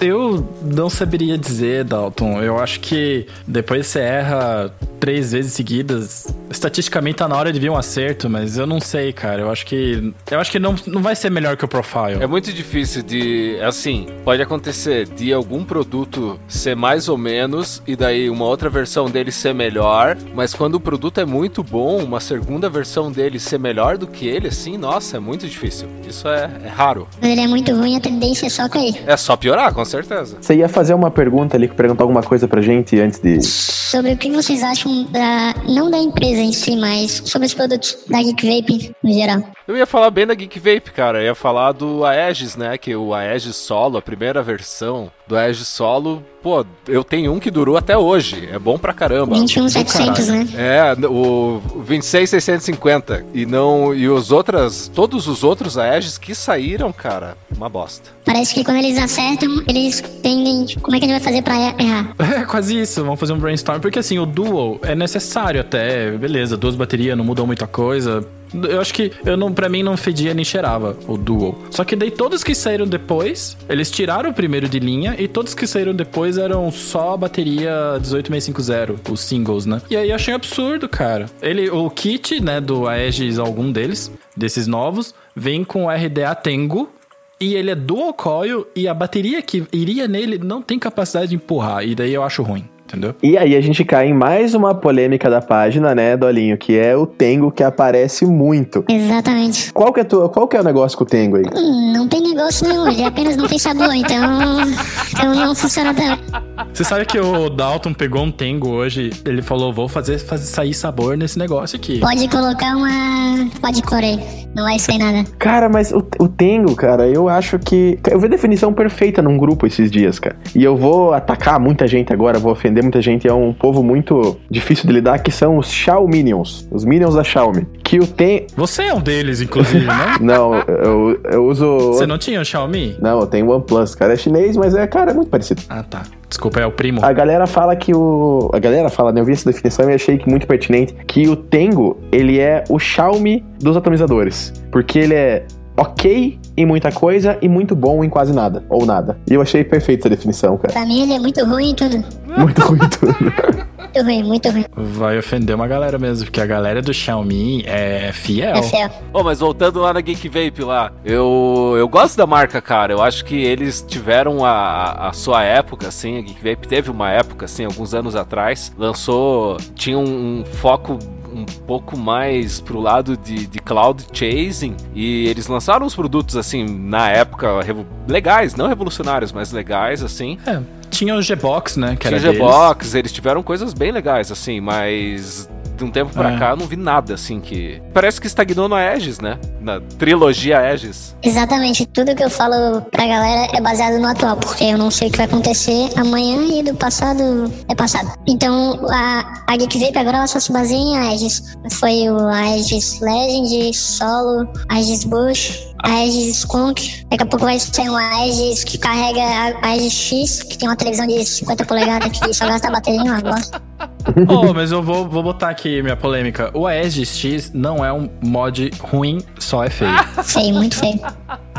Eu não saberia dizer, Dalton. Eu acho que depois você erra três vezes seguidas, estatisticamente tá na hora de vir um acerto, mas eu não sei, cara. Eu acho que. Eu acho que não, não vai ser melhor que o Profile. É muito difícil de. Assim, pode acontecer de algum produto ser mais ou menos e daí uma outra versão dele ser melhor, mas quando o produto é muito bom, uma segunda versão dele ser melhor do que ele, assim, nossa, é muito difícil. Isso é, é raro. Quando ele é muito ruim, a tendência é só cair. É só piorar, com certeza. Você ia fazer uma pergunta ali, perguntar alguma coisa pra gente antes de. Sobre o que vocês acham da. Não da empresa em si, mas sobre os produtos da Geek Vape no geral. Eu ia falar bem da Geek Vape, cara. Eu ia falar do Aegis, né? Que o Aegis Solo, a primeira versão do Aegis Solo, pô, eu tenho um que durou até hoje. É bom pra caramba. 21700, né? É, o 26650 e não e os outras, todos os outros Aegis que saíram, cara, uma bosta. Parece que quando eles acertam, eles pendem de como é que a gente vai fazer pra errar. (laughs) É quase isso, vamos fazer um brainstorm, porque assim, o Dual é necessário até, beleza, duas baterias não mudam muita coisa. Eu acho que eu não, para mim não fedia nem cheirava o Dual. Só que daí todos que saíram depois, eles tiraram o primeiro de linha e todos que saíram depois eram só a bateria 18650, os singles, né? E aí eu achei um absurdo, cara. Ele, o kit, né, do Aegis, algum deles, desses novos, vem com o RDA Tengu, e ele é dual coil e a bateria que iria nele não tem capacidade de empurrar. E daí eu acho ruim. Entendeu? E aí a gente cai em mais uma polêmica da página, né, Dolinho? Que é o Tengo que aparece muito. Exatamente. Qual que é, tua, qual que é o negócio com o Tengo aí? Hum, Não tem negócio nenhum, ele apenas não tem sabor, então. Então não funciona tanto. Você sabe que o Dalton pegou um Tengo hoje, ele falou, vou fazer, fazer sair sabor nesse negócio aqui. Pode colocar uma. Pode correr. Não vai sair nada. Cara, mas o, o Tengo, cara, eu acho que. Eu vi a definição perfeita num grupo esses dias, cara. E eu vou atacar muita gente agora, vou ofender ofender muita gente, é um povo muito difícil de lidar, que são os Xiaomi Minions. Os Minions da Xiaomi. Que o tem. Você é um deles, inclusive, né? (laughs) não, eu, eu uso. Você não tinha o Xiaomi? Não, eu tenho OnePlus. Cara, é chinês, mas é, cara, é muito parecido. Ah, tá. Desculpa, é o primo. A galera fala que o. A galera fala, né? Eu vi essa definição e achei que muito pertinente. Que o Tengo, ele é o Xiaomi dos atomizadores. Porque ele é ok em muita coisa e muito bom em quase nada. Ou nada. E eu achei perfeita essa definição, cara. Pra mim ele é muito ruim em tudo. Muito ruim em tudo. (laughs) Muito ruim, muito ruim. Vai ofender uma galera mesmo, porque a galera do Xiaomi é fiel. É fiel. Bom, mas voltando lá na Geek Vape lá, eu, eu gosto da marca, cara. Eu acho que eles tiveram a, a sua época, assim. A Geek Vape teve uma época, assim, alguns anos atrás. Lançou. Tinha um, um foco um pouco mais pro lado de, de cloud chasing e eles lançaram uns produtos assim na época legais, não revolucionários, mas legais assim. É, tinha o G-Box, né? Que tinha o G-Box, eles tiveram coisas bem legais assim, mas de um tempo pra é. cá eu não vi nada assim que. Parece que estagnou no Aegis, né? Na trilogia Aegis. Exatamente. Tudo que eu falo pra galera é baseado no atual, porque eu não sei o que vai acontecer amanhã e do passado é passado. Então a, a Geek Vape agora ela só se baseia em Aegis. Foi o Aegis Legend, Solo, Aegis Bush, Aegis Skunk. Daqui a pouco vai sair um Aegis que carrega a Aegis X, que tem uma televisão de 50 polegadas que só gasta bateria em uma bosta. (laughs) oh, mas eu vou, vou botar aqui minha polêmica. O Aegis X não é um mod ruim, só é feio. (laughs) feio, muito feio.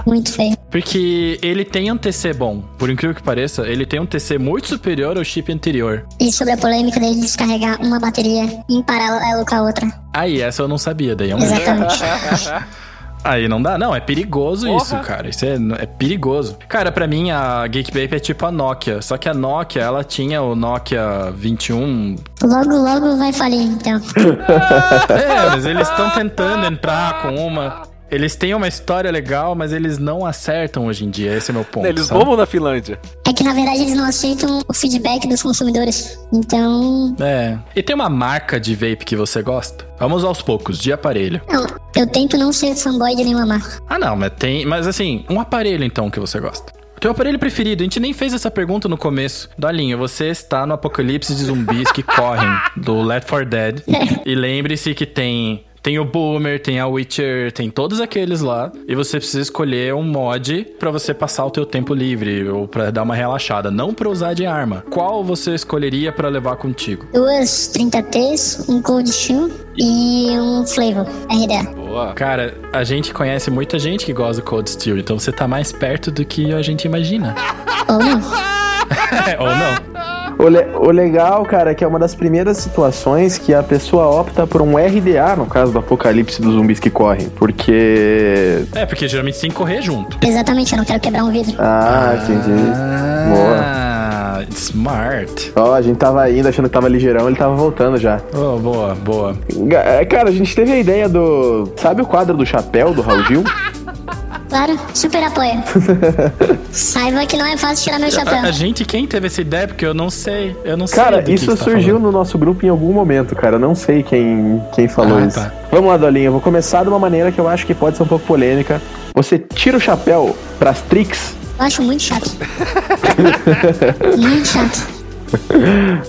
Muito feio. Porque ele tem um TC bom. Por incrível que pareça, ele tem um TC muito superior ao chip anterior. E sobre a polêmica dele descarregar uma bateria em paralelo com a outra. Aí, essa eu não sabia, daí é um Exatamente. (laughs) Aí não dá. Não, é perigoso Porra. isso, cara. Isso é, é perigoso. Cara, para mim a Geekbape é tipo a Nokia. Só que a Nokia, ela tinha o Nokia 21. Logo, logo vai falir, então. (laughs) é, mas eles estão tentando entrar com uma. Eles têm uma história legal, mas eles não acertam hoje em dia. Esse é meu ponto. Eles bombam na Finlândia. É que na verdade eles não aceitam o feedback dos consumidores. Então. É. E tem uma marca de vape que você gosta? Vamos aos poucos, de aparelho. Não, eu tento não ser fanboy de nenhuma marca. Ah, não, mas tem. Mas assim, um aparelho então que você gosta. Teu aparelho preferido? A gente nem fez essa pergunta no começo. Dolinho, você está no apocalipse de zumbis que correm do Left 4 Dead. (laughs) e lembre-se que tem tem o Boomer, tem a Witcher, tem todos aqueles lá. E você precisa escolher um mod para você passar o teu tempo livre ou para dar uma relaxada, não para usar de arma. Qual você escolheria para levar contigo? Duas 30Ts, um Cold Steel e um Flavor RDA. Boa. Cara, a gente conhece muita gente que gosta do Cold Steel, então você tá mais perto do que a gente imagina. Ou não. (laughs) ou não. O, le o, legal, cara, é que é uma das primeiras situações que a pessoa opta por um RDA, no caso do apocalipse dos zumbis que correm. Porque. É, porque geralmente tem que correr junto. Exatamente, eu não quero quebrar um vidro. Ah, entendi. Ah, boa. Smart. Ó, oh, a gente tava indo achando que tava ligeirão, ele tava voltando já. Oh, boa, boa. É, cara, a gente teve a ideia do. Sabe o quadro do chapéu do Raul Gil? (laughs) Claro, super apoio. (laughs) Saiba que não é fácil tirar meu chapéu. A, a, gente, quem teve essa ideia? Porque eu não sei. Eu não cara, sei. isso tá surgiu no nosso grupo em algum momento, cara. Eu não sei quem, quem falou ah, isso. Tá. Vamos lá, Dolinha. Eu vou começar de uma maneira que eu acho que pode ser um pouco polêmica. Você tira o chapéu pras tricks? Eu acho muito chato. (laughs) muito chato.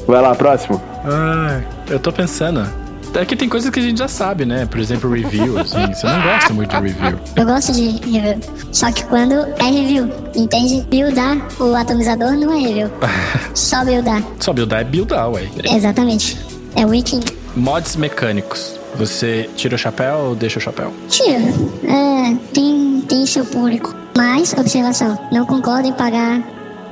Vai lá, próximo. Ah, eu tô pensando. É que tem coisas que a gente já sabe, né? Por exemplo, review, assim. Você não gosta muito de review. Eu gosto de review. Só que quando é review, entende? Buildar o atomizador não é review. (laughs) Só buildar. Só buildar é buildar, ué. Exatamente. É wiki. Mods mecânicos. Você tira o chapéu ou deixa o chapéu? Tiro. É, tem, tem seu público. Mas, observação, não concordo em pagar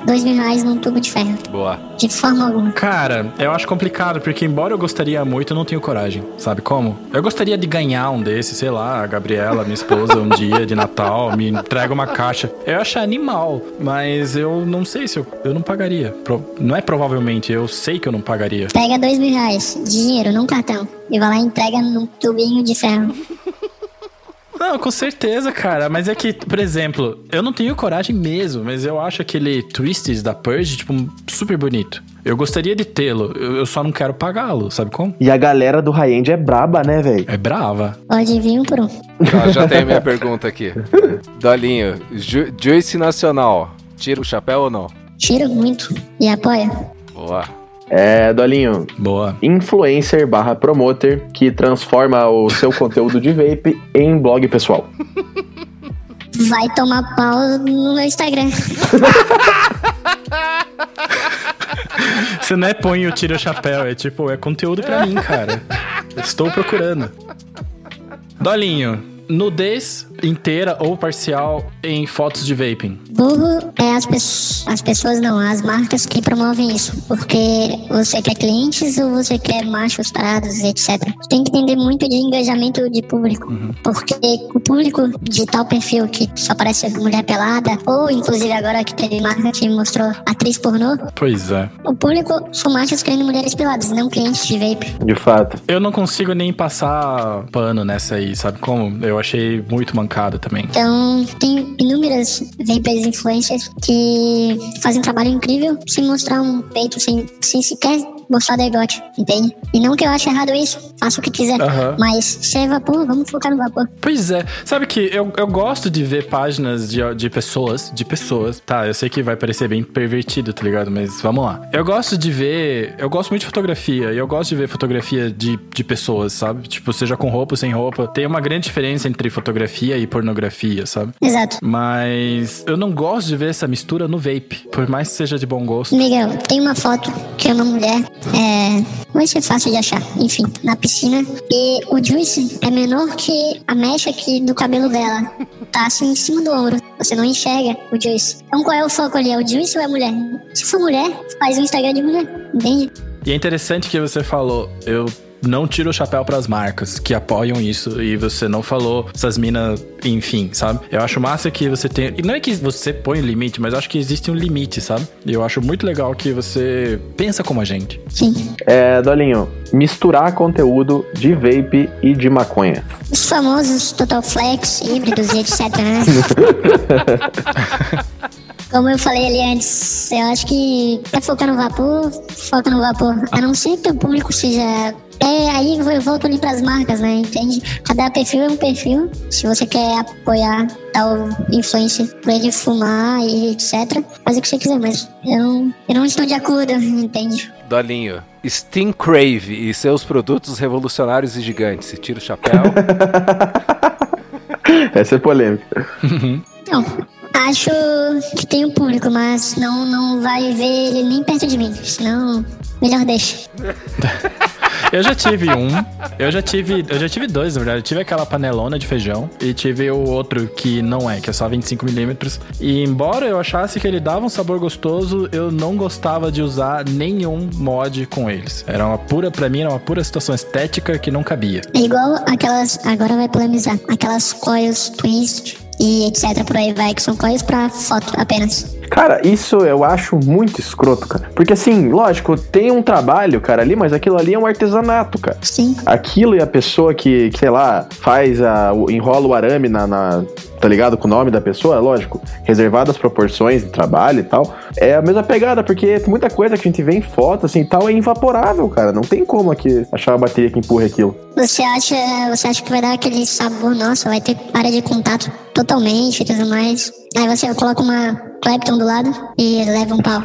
dois mil reais num tubo de ferro. Boa. De forma alguma. Cara, eu acho complicado, porque embora eu gostaria muito, eu não tenho coragem. Sabe como? Eu gostaria de ganhar um desses, sei lá, a Gabriela, minha esposa, um dia de Natal, me entrega uma caixa. Eu acho animal, mas eu não sei se eu, eu não pagaria. Pro, não é provavelmente, eu sei que eu não pagaria. Pega dois mil reais, dinheiro, num cartão, e vai lá e entrega num tubinho de ferro. Não, com certeza, cara. Mas é que, por exemplo, eu não tenho coragem mesmo, mas eu acho aquele Twisted da Purge, tipo, super bonito. Eu gostaria de tê-lo, eu só não quero pagá-lo, sabe como? E a galera do high-end é braba, né, velho? É brava. Pode vir um um. Ah, já tenho minha pergunta aqui. (laughs) Dolinho, Ju Juice Nacional, tira o chapéu ou não? Tiro muito e apoia. Boa. É, Dolinho. Boa. Influencer barra promoter que transforma o seu conteúdo de vape em blog pessoal. Vai tomar pau no meu Instagram. (laughs) Você não é põe o tira o chapéu, é tipo, é conteúdo pra mim, cara. Estou procurando. Dolinho, nudez inteira ou parcial em fotos de vaping? Burro é as, pe as pessoas, não, as marcas que promovem isso. Porque você quer clientes ou você quer machos parados, etc. Tem que entender muito de engajamento de público. Uhum. Porque o público de tal perfil que só parece mulher pelada, ou inclusive agora que teve marca que mostrou atriz pornô. Pois é. O público são machos querendo mulheres peladas, não clientes de vape. De fato. Eu não consigo nem passar pano nessa aí, sabe como? Eu achei muito mancada também. Então, tem inúmeras vapers influencers que fazem um trabalho incrível sem mostrar um peito, sem, sem sequer mostrar degote, entende? E não que eu ache errado isso, faça o que quiser. Uhum. Mas se é vapor, vamos focar no vapor. Pois é. Sabe que eu, eu gosto de ver páginas de, de pessoas, de pessoas, tá? Eu sei que vai parecer bem pervertido, tá ligado? Mas vamos lá. Eu gosto de ver. Eu gosto muito de fotografia e eu gosto de ver fotografia de, de pessoas, sabe? Tipo, seja com roupa ou sem roupa. Tem uma grande diferença entre fotografia e pornografia, sabe? Exato. Mas eu não gosto de ver essa mistura no vape, por mais que seja de bom gosto. Miguel, tem uma foto que é uma mulher é, vai ser fácil de achar. Enfim, na piscina. E o Juice é menor que a mecha aqui do cabelo dela. Tá assim em cima do ombro. Você não enxerga o Juice. Então qual é o foco ali? É o Juice ou é a mulher? Se for mulher, faz um Instagram de mulher. Entende? E é interessante que você falou, eu não tira o chapéu para as marcas que apoiam isso e você não falou essas minas, enfim, sabe? Eu acho massa que você tem. E não é que você põe o limite, mas eu acho que existe um limite, sabe? E eu acho muito legal que você pensa como a gente. Sim. É, Dolinho, misturar conteúdo de vape e de maconha. Os famosos Total Flex, híbridos e etc. Né? (laughs) Como eu falei ali antes, eu acho que quer focar no vapor, foca no vapor. A não ser que o público seja é, aí eu volto ali pras marcas, né? Entende? Cada perfil é um perfil. Se você quer apoiar tal influência pra ele fumar e etc., faz o que você quiser, mas eu não, eu não estou de acordo, entende? Dolinho, Steam Crave e seus produtos revolucionários e gigantes. Você tira o chapéu. (laughs) Essa é polêmica. Não, acho que tem um público, mas não, não vai ver ele nem perto de mim. Senão, melhor deixa. (laughs) Eu já tive um. Eu já tive. Eu já tive dois, na verdade. Eu tive aquela panelona de feijão e tive o outro que não é, que é só 25mm. E embora eu achasse que ele dava um sabor gostoso, eu não gostava de usar nenhum mod com eles. Era uma pura, pra mim, era uma pura situação estética que não cabia. É igual aquelas. Agora vai polemizar. Aquelas coils twist e etc. por aí vai, que são coisas pra foto apenas. Cara, isso eu acho muito escroto, cara. Porque assim, lógico, tem um trabalho, cara, ali, mas aquilo ali é um artesanato, cara. Sim. Aquilo e a pessoa que, que sei lá, faz a. enrola o arame na, na tá ligado? Com o nome da pessoa, lógico, reservado as proporções de trabalho e tal. É a mesma pegada, porque muita coisa que a gente vê em foto, assim, tal, é invaporável, cara. Não tem como aqui achar uma bateria que empurre aquilo. Você acha, você acha que vai dar aquele sabor, nossa, vai ter área de contato totalmente e tudo mais. Aí você coloca uma Clapton do lado e leva um pau.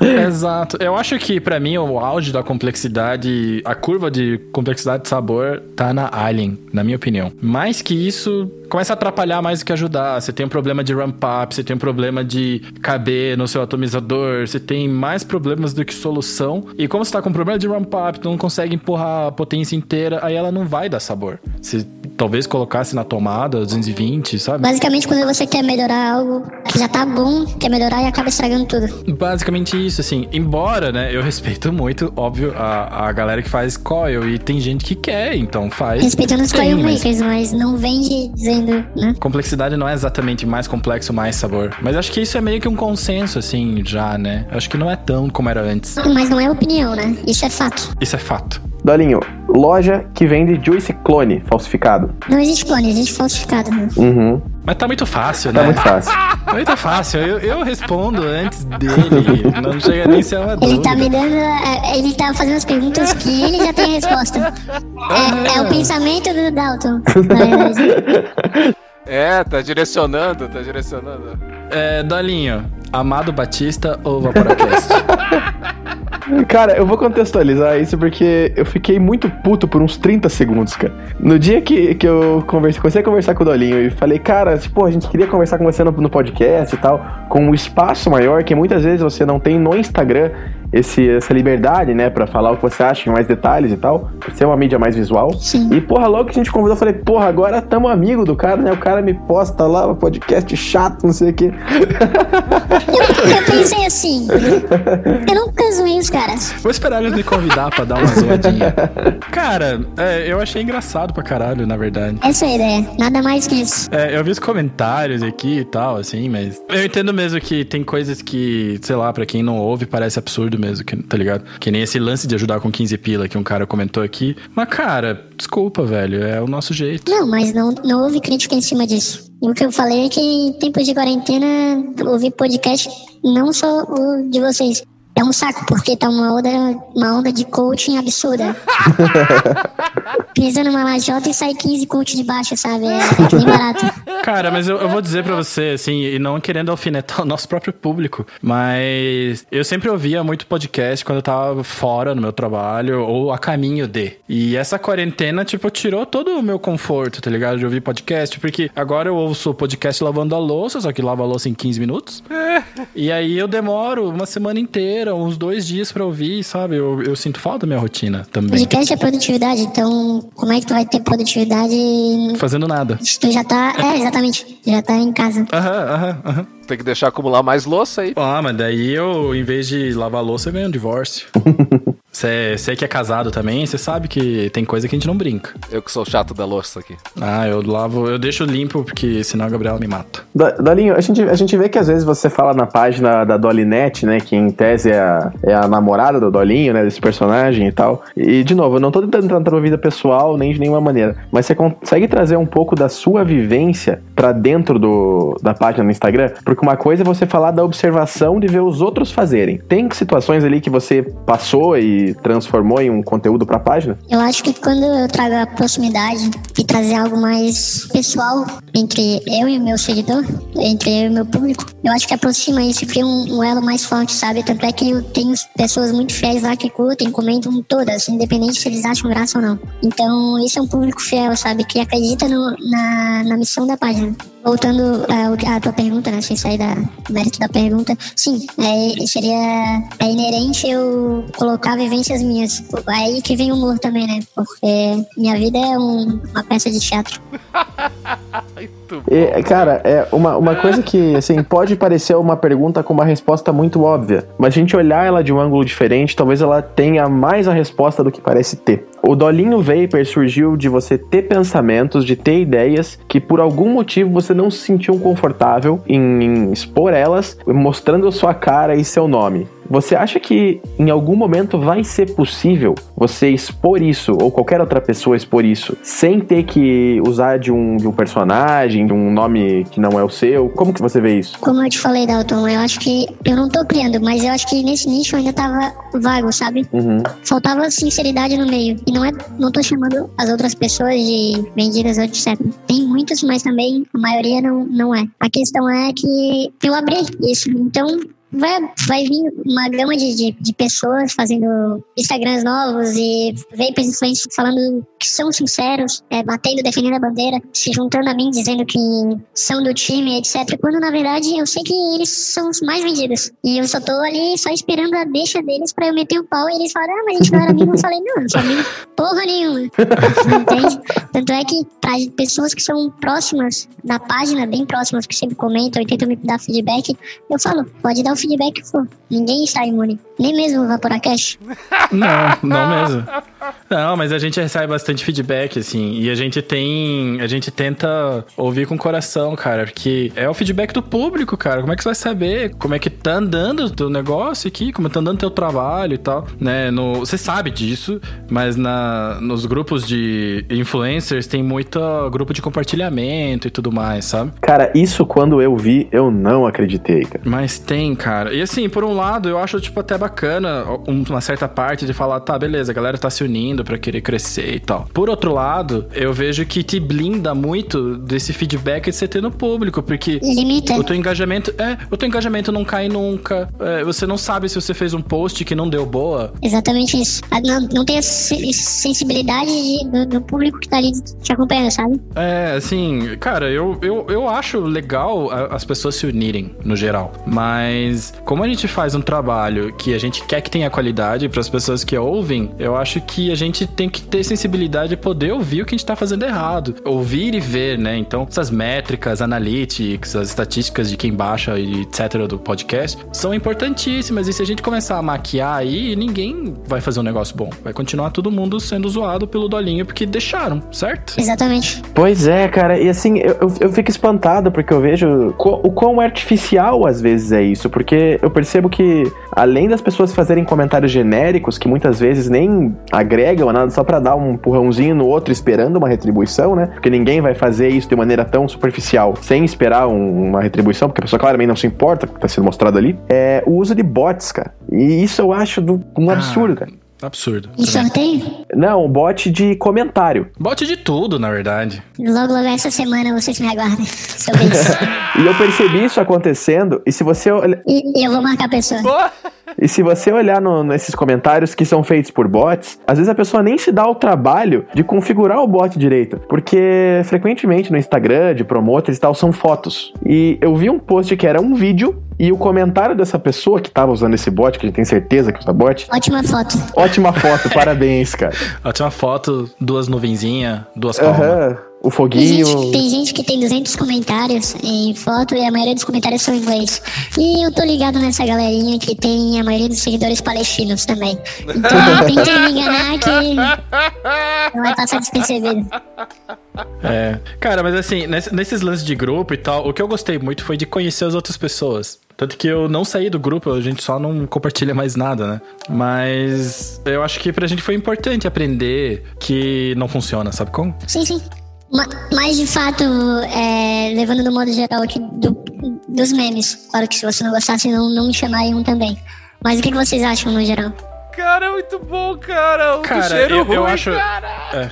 (laughs) Exato. Eu acho que para mim o auge da complexidade, a curva de complexidade de sabor tá na Alien, na minha opinião. Mais que isso, começa a atrapalhar mais do que ajudar. Você tem um problema de ramp up, você tem um problema de caber no seu atomizador, você tem mais problemas do que solução. E como você tá com problema de ramp up, não consegue empurrar a potência inteira, aí ela não vai dar sabor. Se talvez colocasse na tomada 220, sabe? Basicamente, quando você quer melhorar algo que já tá bom, quer melhorar e acaba estragando tudo. Basicamente isso, assim. Embora, né, eu respeito muito, óbvio, a, a galera que faz coil e tem gente que quer, então faz. Respeitando os coil makers, mas... mas não vende dizendo, né? Complexidade não é exatamente mais complexo, mais sabor. Mas acho que isso é meio que um consenso, assim, já, né? Acho que não é tão como era antes. Mas não é opinião, né? Isso é fato. Isso é fato. Dolinho, loja que vende Juice Clone falsificado. Não existe clone, existe falsificado. Né? Uhum. Mas tá muito fácil, tá né? Tá muito fácil. (laughs) Tá muito fácil. Eu, eu respondo antes dele. Não chega nem a ser uma Ele tá me dando. É, ele tá fazendo as perguntas que ele já tem a resposta. É, é o pensamento do Dalton, na verdade. (laughs) É, tá direcionando, tá direcionando. É, Dolinho, Amado Batista ou Vaporacast? (laughs) Cara, eu vou contextualizar isso porque eu fiquei muito puto por uns 30 segundos, cara. No dia que, que eu conversei, comecei a conversar com o Dolinho e falei, cara, tipo, a gente queria conversar com você no, no podcast e tal, com um espaço maior que muitas vezes você não tem no Instagram esse, essa liberdade, né, para falar o que você acha em mais detalhes e tal, ser uma mídia mais visual. Sim. E, porra, logo que a gente convidou, eu falei, porra, agora tamo amigo do cara, né? O cara me posta lá, podcast chato, não sei o quê. Eu, eu pensei assim, (laughs) eu nunca zoei os caras. Vou esperar eles me convidar pra dar uma zoadinha. (laughs) Cara, é, eu achei engraçado pra caralho, na verdade. Essa é a ideia, nada mais que isso. É, eu vi os comentários aqui e tal, assim, mas eu entendo mesmo que tem coisas que, sei lá, pra quem não ouve, parece absurdo mesmo, que, tá ligado? Que nem esse lance de ajudar com 15 pila que um cara comentou aqui. Mas, cara, desculpa, velho, é o nosso jeito. Não, mas não, não houve crítica em cima disso. E o que eu falei é que em tempos de quarentena, ouvir podcast, não só o de vocês, é um saco, porque tá uma onda, uma onda de coaching absurda. (laughs) Pisa numa lajota e sai 15 coach de baixo, sabe? É, é que nem barato. Cara, mas eu, eu vou dizer pra você, assim, e não querendo alfinetar o nosso próprio público, mas eu sempre ouvia muito podcast quando eu tava fora no meu trabalho ou a caminho de. E essa quarentena, tipo, tirou todo o meu conforto, tá ligado? De ouvir podcast, porque agora eu ouço podcast lavando a louça, só que lava a louça em 15 minutos. e aí eu demoro uma semana inteira, uns dois dias pra ouvir, sabe? Eu, eu sinto falta da minha rotina também. Podcast é produtividade, então como é que tu vai ter produtividade Fazendo nada. se tu já tá. É, exatamente. Já tá em casa. Aham, aham, aham. Tem que deixar acumular mais louça aí. Ah, mas daí eu, em vez de lavar a louça, eu ganho um divórcio. (laughs) Você que é casado também, você sabe que tem coisa que a gente não brinca. Eu que sou chato da louça aqui. Ah, eu lavo, eu deixo limpo, porque senão a Gabriela me mata. Do- Dolinho, a gente, a gente vê que às vezes você fala na página da Dolinete, né? Que em tese é a, é a namorada do Dolinho, né? Desse personagem e tal. E, de novo, eu não tô tentando entrar na tua vida pessoal nem de nenhuma maneira. Mas você consegue trazer um pouco da sua vivência pra dentro do, da página no Instagram? Porque uma coisa é você falar da observação de ver os outros fazerem. Tem situações ali que você passou e transformou em um conteúdo pra página? Eu acho que quando eu trago a proximidade e trazer algo mais pessoal entre eu e o meu seguidor, entre eu e o meu público, eu acho que aproxima isso e cria um, um elo mais forte, sabe? Tanto é que eu tenho pessoas muito fiéis lá que curtem, comentam todas, independente se eles acham graça ou não. Então, isso é um público fiel, sabe? Que acredita no- na, na missão da página. Voltando à tua pergunta, né? Sem sair da do mérito da pergunta. Sim, é, seria é inerente eu colocar vivências minhas. Aí que vem o humor também, né? Porque minha vida é um- uma peça de teatro. (laughs) E, cara, é uma, uma coisa que, assim, pode parecer uma pergunta com uma resposta muito óbvia, mas a gente olhar ela de um ângulo diferente, talvez ela tenha mais a resposta do que parece ter. O Dolinho Vapor surgiu de você ter pensamentos, de ter ideias que por algum motivo você não se sentiu confortável em, em expor elas, mostrando sua cara e seu nome. Você acha que em algum momento vai ser possível você expor isso, ou qualquer outra pessoa expor isso, sem ter que usar de um, de um personagem, de um nome que não é o seu? Como que você vê isso? Como eu te falei, Dalton, eu acho que eu não tô criando, mas eu acho que nesse nicho eu ainda tava vago, sabe? Uhum. Faltava sinceridade no meio. E não é, não tô chamando as outras pessoas de mendigas ou etc. Tem muitos, mas também a maioria não, não é. A questão é que eu abri isso. Então vai, vai vir uma gama de, de, de pessoas fazendo Instagrams novos e vapers influencers falando que são sinceros, é, batendo, defendendo a bandeira, se juntando a mim, dizendo que são do time, etc. Quando na verdade eu sei que eles são os mais vendidos. E eu só tô ali só esperando a deixa deles pra eu meter o pau e eles falaram, ah, mas a gente não era amigo. Eu falei, não, não sou amigo porra nenhuma. (laughs) Entende? Tanto é que para pessoas que são próximas da página, bem próximas, que sempre comentam e tentam me dar feedback, eu falo, pode dar o feedback for. Ninguém está imune. Nem mesmo o Vaporacast. (laughs) Não, não mesmo. Não, mas a gente recebe bastante feedback, assim, e a gente tem. A gente tenta ouvir com o coração, cara, porque é o feedback do público, cara. Como é que você vai saber como é que tá andando o teu negócio aqui, como tá andando teu trabalho e tal, né? No, você sabe disso, mas na, nos grupos de influencers tem muito grupo de compartilhamento e tudo mais, sabe? Cara, isso quando eu vi, eu não acreditei, cara. Mas tem, cara. Cara. E assim, por um lado, eu acho, tipo, até bacana uma certa parte de falar, tá, beleza, a galera tá se unindo para querer crescer e tal. Por outro lado, eu vejo que te blinda muito desse feedback de você ter no público, porque Limita. o teu engajamento, é, o teu engajamento não cai nunca. É, você não sabe se você fez um post que não deu boa. Exatamente isso. Ah, não, não tem a sensibilidade de, do, do, público que tá ali te acompanhando, sabe? É, assim, cara, eu, eu, eu acho legal as pessoas se unirem, no geral. Mas, como a gente faz um trabalho que a gente quer que tenha qualidade para as pessoas que ouvem, eu acho que a gente tem que ter sensibilidade e poder ouvir o que a gente tá fazendo errado. Ouvir e ver, né? Então, essas métricas, analytics, as estatísticas de quem baixa e etc. do podcast são importantíssimas. E se a gente começar a maquiar aí, ninguém vai fazer um negócio bom. Vai continuar todo mundo sendo zoado pelo dolinho porque deixaram, certo? Exatamente. Pois é, cara. E assim, eu, eu, eu fico espantado porque eu vejo o quão artificial às vezes é isso. Porque eu percebo que, além das pessoas fazerem comentários genéricos, que muitas vezes nem agregam nada só para dar um empurrãozinho no outro esperando uma retribuição, né? Porque ninguém vai fazer isso de maneira tão superficial sem esperar um, uma retribuição, porque a pessoa claramente não se importa com o que tá sendo mostrado ali. É o uso de bots, cara. E isso eu acho do, um ah. absurdo, cara. Absurdo. E sorteio? Não, bot de comentário. Bot de tudo, na verdade. Logo, logo essa semana vocês me aguardem sobre isso. (laughs) e eu percebi isso acontecendo, e se você olha... E, eu vou marcar a pessoa. E se você olhar no, nesses comentários que são feitos por bots, às vezes a pessoa nem se dá o trabalho de configurar o bot direito. Porque frequentemente no Instagram, de promoters e tal, são fotos. E eu vi um post que era um vídeo e o comentário dessa pessoa que tava usando esse bot, que a gente tem certeza que usa bot. Ótima foto. Ótima foto, parabéns, cara. (laughs) Ótima foto, duas nuvenzinhas, duas palmas. Uhum. O foguinho. Tem gente, tem gente, que tem 200 comentários em foto e a maioria dos comentários são em inglês. E eu tô ligado nessa galerinha que tem a maioria dos seguidores palestinos também. Então tentem me enganar que não vai passar despercebido. É. Cara, mas assim, nesses lances de grupo e tal, o que eu gostei muito foi de conhecer as outras pessoas. Tanto que eu não saí do grupo, a gente só não compartilha mais nada, né? Mas eu acho que pra gente foi importante aprender que não funciona, sabe como? Sim, sim. Mas de fato, é, levando no modo geral aqui do, dos memes, claro que se você não gostasse, não, não me chamariam também. Mas o que, vocês acham no geral? Cara, muito bom, cara. O cara, cheiro eu, ruim, eu acho. Cara. É.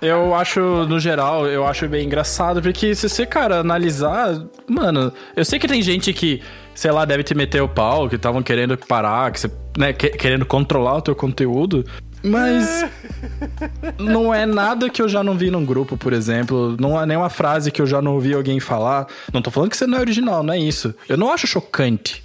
Eu acho, no geral, eu acho bem engraçado, porque se você, cara, analisar. Mano, eu sei que tem gente que, sei lá, deve te meter o pau, que estavam querendo parar, que você, né, querendo controlar o teu conteúdo. Mas não é nada que eu já não vi num grupo, por exemplo. Não é nenhuma frase que eu já não ouvi alguém falar. Não tô falando que você não é original, não é isso. Eu não acho chocante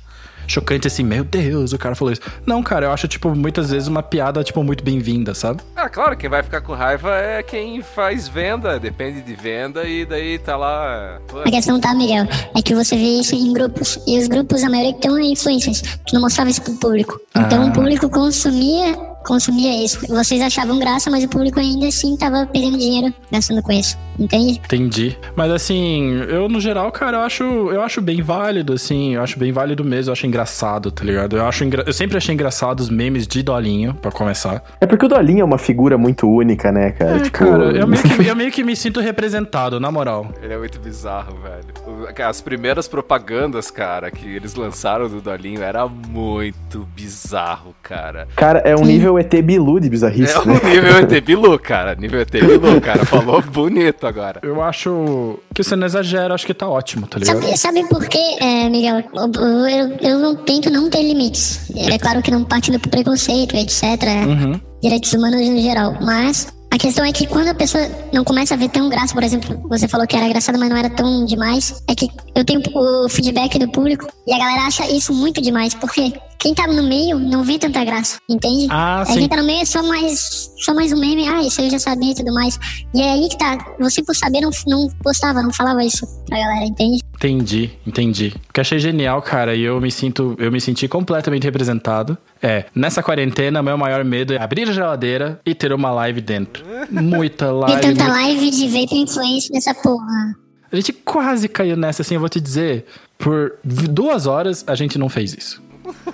chocante assim, meu Deus, o cara falou isso. Não, cara, eu acho, tipo, muitas vezes uma piada, tipo, muito bem-vinda, sabe? Ah, claro, quem vai ficar com raiva é quem faz venda, depende de venda e daí tá lá. A questão tá, Miguel, é que você vê isso em grupos, e os grupos, a maioria que tem influências, que não mostrava isso pro público. Então ah. o público consumia consumia isso. Vocês achavam graça, mas o público ainda assim tava perdendo dinheiro gastando com isso. Entende? Entendi. Mas assim, eu no geral, cara, eu acho, eu acho bem válido, assim, eu acho bem válido mesmo, eu acho engraçado, tá ligado? Eu, acho engra... eu sempre achei engraçado os memes de Dolinho, para começar. É porque o Dolinho é uma figura muito única, né, cara? É, tipo... cara, eu (laughs) meio, que, eu meio que me sinto representado, na moral. Ele é muito bizarro, velho. As primeiras propagandas, cara, que eles lançaram do Dolinho era muito bizarro, cara. Cara, é um nível ET Bilu de bizarrice, é né? nível ET (laughs) Bilu, cara. Nível ET Bilu, cara. Falou bonito agora. Eu acho que você não exagera, acho que tá ótimo, tá ligado? Sabe, sabe por quê, é, Miguel? Eu, eu, eu, não tento não ter limites. É claro que não partindo pro preconceito, etc. Uhum. Direitos humanos no geral. Mas a questão é que quando a pessoa não começa a ver tão graça, por exemplo, você falou que era engraçado, mas não era tão demais, é que eu tenho o feedback do público e a galera acha isso muito demais, porque quem tá no meio não vê tanta graça, entende? Ah, é, sim. Quem tá no meio é só mais, só mais um meme, ah, isso eu já sabia e tudo mais. E é aí que tá, você por saber não, não postava, não falava isso pra galera, entende? Entendi, entendi. O que achei genial, cara, e eu me sinto, eu me senti completamente representado. É, nessa quarentena, meu maior medo é abrir a geladeira e ter uma live dentro. Muita (laughs) live. E tanta live de vape influência nessa porra. A gente quase caiu nessa, assim, eu vou te dizer. Por duas horas a gente não fez isso.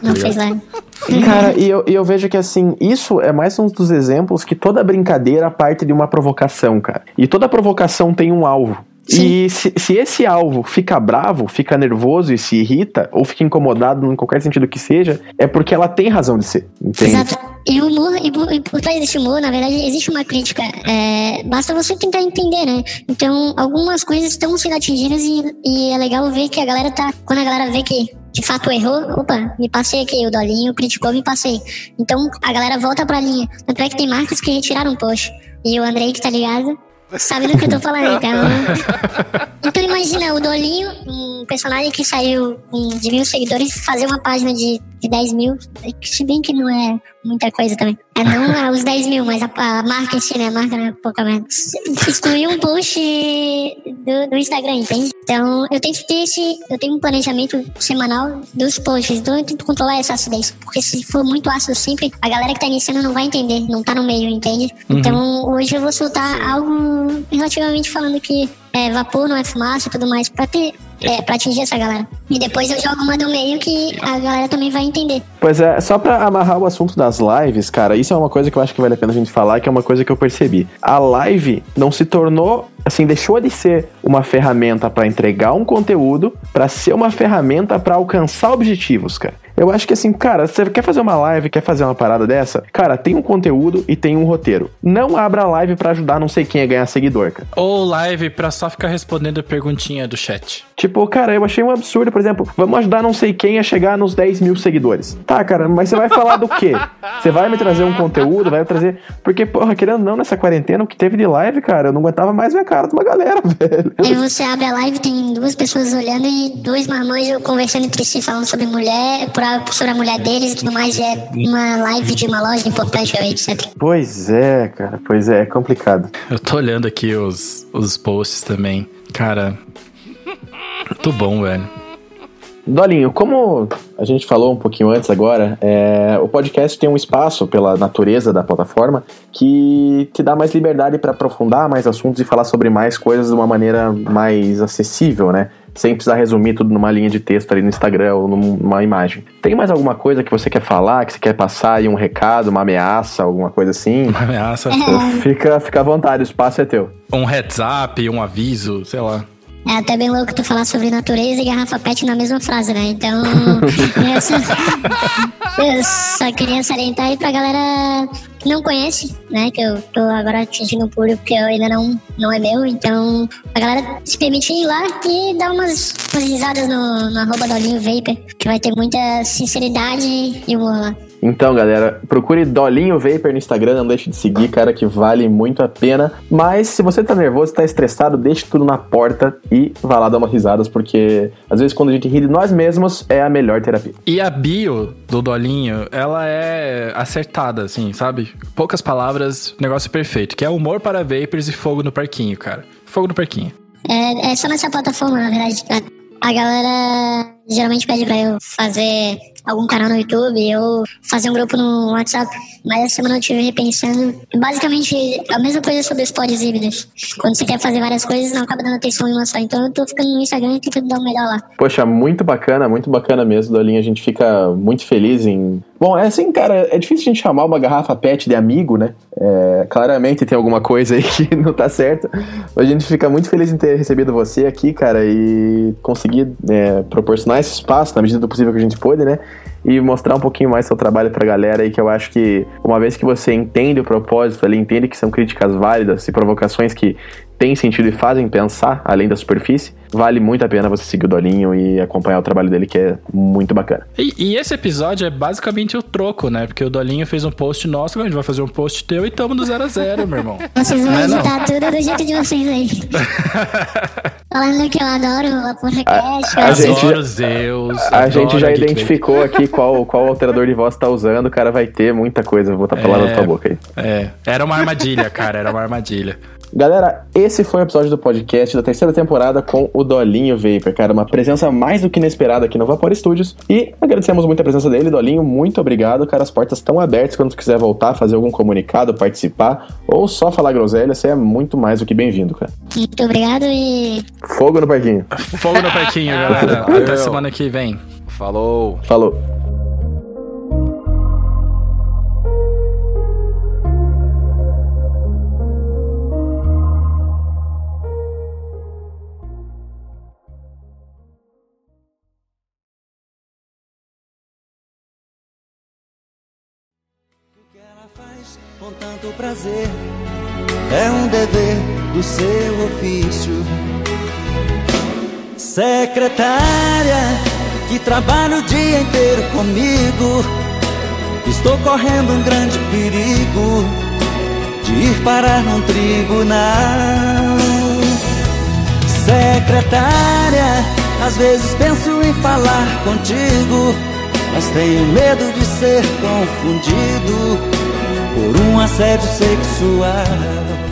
Não fez live. (laughs) Cara, e eu, e eu vejo que assim, isso é mais um dos exemplos que toda brincadeira parte de uma provocação, cara. E toda provocação tem um alvo. E se, se, esse alvo fica bravo, fica nervoso e se irrita, ou fica incomodado em qualquer sentido que seja, é porque ela tem razão de ser. Entende? Exato. E o humor, e por trás desse humor, na verdade, existe uma crítica. É, basta você tentar entender, né? Então, algumas coisas estão sendo atingidas e, e é legal ver que a galera tá. Quando a galera vê que de fato errou, opa, me passei aqui, o Dolinho criticou, me passei. Então a galera volta pra linha. Tanto é que tem marcas que retiraram o post. E o Andrei, que tá ligado, sabe do que eu tô falando, (laughs) então. Então imagina o Dolinho, um personagem que saiu de mil seguidores, fazer uma página de, de 10 mil, se bem que não é muita coisa também. É não os 10 mil, mas a, a marca em si, né? A marca é pouca menos. Excluir um post do, do Instagram, entende? Então eu tenho que ter esse. Eu tenho um planejamento semanal dos posts, então eu tento controlar essa acidez. Porque se for muito ácido sempre, a galera que tá iniciando não vai entender, não tá no meio, entende? Uhum. Então hoje eu vou soltar algo relativamente falando que é, vapor, não é fumaça e tudo mais, pra ter. É, pra atingir essa galera. E depois eu jogo uma do meio que a galera também vai entender. Pois é, só pra amarrar o assunto das lives, cara, isso é uma coisa que eu acho que vale a pena a gente falar, que é uma coisa que eu percebi. A live não se tornou assim, deixou de ser uma ferramenta para entregar um conteúdo para ser uma ferramenta para alcançar objetivos, cara. Eu acho que assim, cara, você quer fazer uma live, quer fazer uma parada dessa? Cara, tem um conteúdo e tem um roteiro. Não abra live para ajudar não sei quem a ganhar seguidor, cara. Ou live pra só ficar respondendo perguntinha do chat. Tipo, cara, eu achei um absurdo, por exemplo, vamos ajudar não sei quem a chegar nos 10 mil seguidores. Tá, cara, mas você vai falar do quê? Você vai me trazer um conteúdo, vai trazer. Porque, porra, querendo ou não, nessa quarentena, o que teve de live, cara, eu não aguentava mais ver a cara de uma galera, (laughs) velho. Aí você abre a live, tem duas pessoas olhando e dois marmanjos conversando entre si, falando sobre mulher, sobre a mulher deles e tudo mais. E é uma live de uma loja importante, etc. Pois é, cara, pois é, é complicado. Eu tô olhando aqui os, os posts também. Cara, muito bom, velho. Dolinho, como a gente falou um pouquinho antes agora, é, o podcast tem um espaço pela natureza da plataforma que te dá mais liberdade para aprofundar mais assuntos e falar sobre mais coisas de uma maneira mais acessível, né? Sem precisar resumir tudo numa linha de texto ali no Instagram ou numa imagem. Tem mais alguma coisa que você quer falar, que você quer passar aí um recado, uma ameaça, alguma coisa assim? Uma ameaça. Fica, fica à vontade, o espaço é teu. Um heads up, um aviso, sei lá. É até bem louco tu falar sobre natureza e garrafa pet na mesma frase, né? Então, (laughs) eu, só, eu só queria salientar aí pra galera que não conhece, né? Que eu tô agora atingindo um público que ainda não, não é meu. Então, a galera se permite ir lá e dar umas, umas risadas no, no arroba Dolinho Vapor, que vai ter muita sinceridade e humor lá. Então, galera, procure Dolinho Vapor no Instagram, não deixe de seguir, cara, que vale muito a pena. Mas se você tá nervoso, tá estressado, deixe tudo na porta e vá lá dar umas risadas, porque às vezes quando a gente ri de nós mesmos é a melhor terapia. E a bio do Dolinho, ela é acertada, assim, sabe? Poucas palavras, negócio perfeito, que é humor para vapers e fogo no parquinho, cara. Fogo no parquinho. É, é só nessa plataforma, na verdade. A galera geralmente pede pra eu fazer algum canal no YouTube ou fazer um grupo no WhatsApp. Mas essa semana eu estive repensando. Basicamente, a mesma coisa sobre os pods híbridos. Quando você quer fazer várias coisas, não acaba dando atenção em uma só. Então eu tô ficando no Instagram e tentando dar o melhor lá. Poxa, muito bacana, muito bacana mesmo, Dolinha. A gente fica muito feliz em. Bom, é assim, cara, é difícil a gente chamar uma garrafa pet de amigo, né? É, claramente tem alguma coisa aí (laughs) que não tá certo. A gente fica muito feliz em ter recebido você aqui, cara, e conseguir é, proporcionar esse espaço na medida do possível que a gente pôde, né? e mostrar um pouquinho mais seu trabalho pra galera aí, que eu acho que uma vez que você entende o propósito ali, entende que são críticas válidas e provocações que têm sentido e fazem pensar além da superfície, vale muito a pena você seguir o Dolinho e acompanhar o trabalho dele, que é muito bacana. E, e, esse episódio é basicamente o troco, né? Porque o Dolinho fez um post nosso, a gente vai fazer um post teu e tamo do zero a zero, meu irmão. (laughs) Vocês vão é, editar tudo do jeito de vocês aí. (laughs) Falando que eu adoro a podcast. A, a gente, adoro Zeus. A gente já identificou aqui qual, qual alterador de voz tá usando, o cara vai ter muita coisa, vou botar a palavra é, na tua boca aí. É, era uma armadilha, cara, era uma armadilha. Galera, esse foi o episódio do podcast da terceira temporada com o Dolinho Vapor, cara. Uma presença mais do que inesperada aqui no Vapor Studios. E agradecemos muito a presença dele, Dolinho. Muito obrigado, cara. As portas estão abertas quando tu quiser voltar, fazer algum comunicado, participar ou só falar groselha. Você é muito mais do que bem-vindo, cara. Muito obrigado e. Fogo no parquinho. Fogo no parquinho, galera. Até semana que vem. Falou. Falou. É um dever do seu ofício. Secretária, que trabalha o dia inteiro comigo. Estou correndo um grande perigo de ir parar num tribunal. Secretária, às vezes penso em falar contigo, mas tenho medo de ser confundido por um assédio sexual.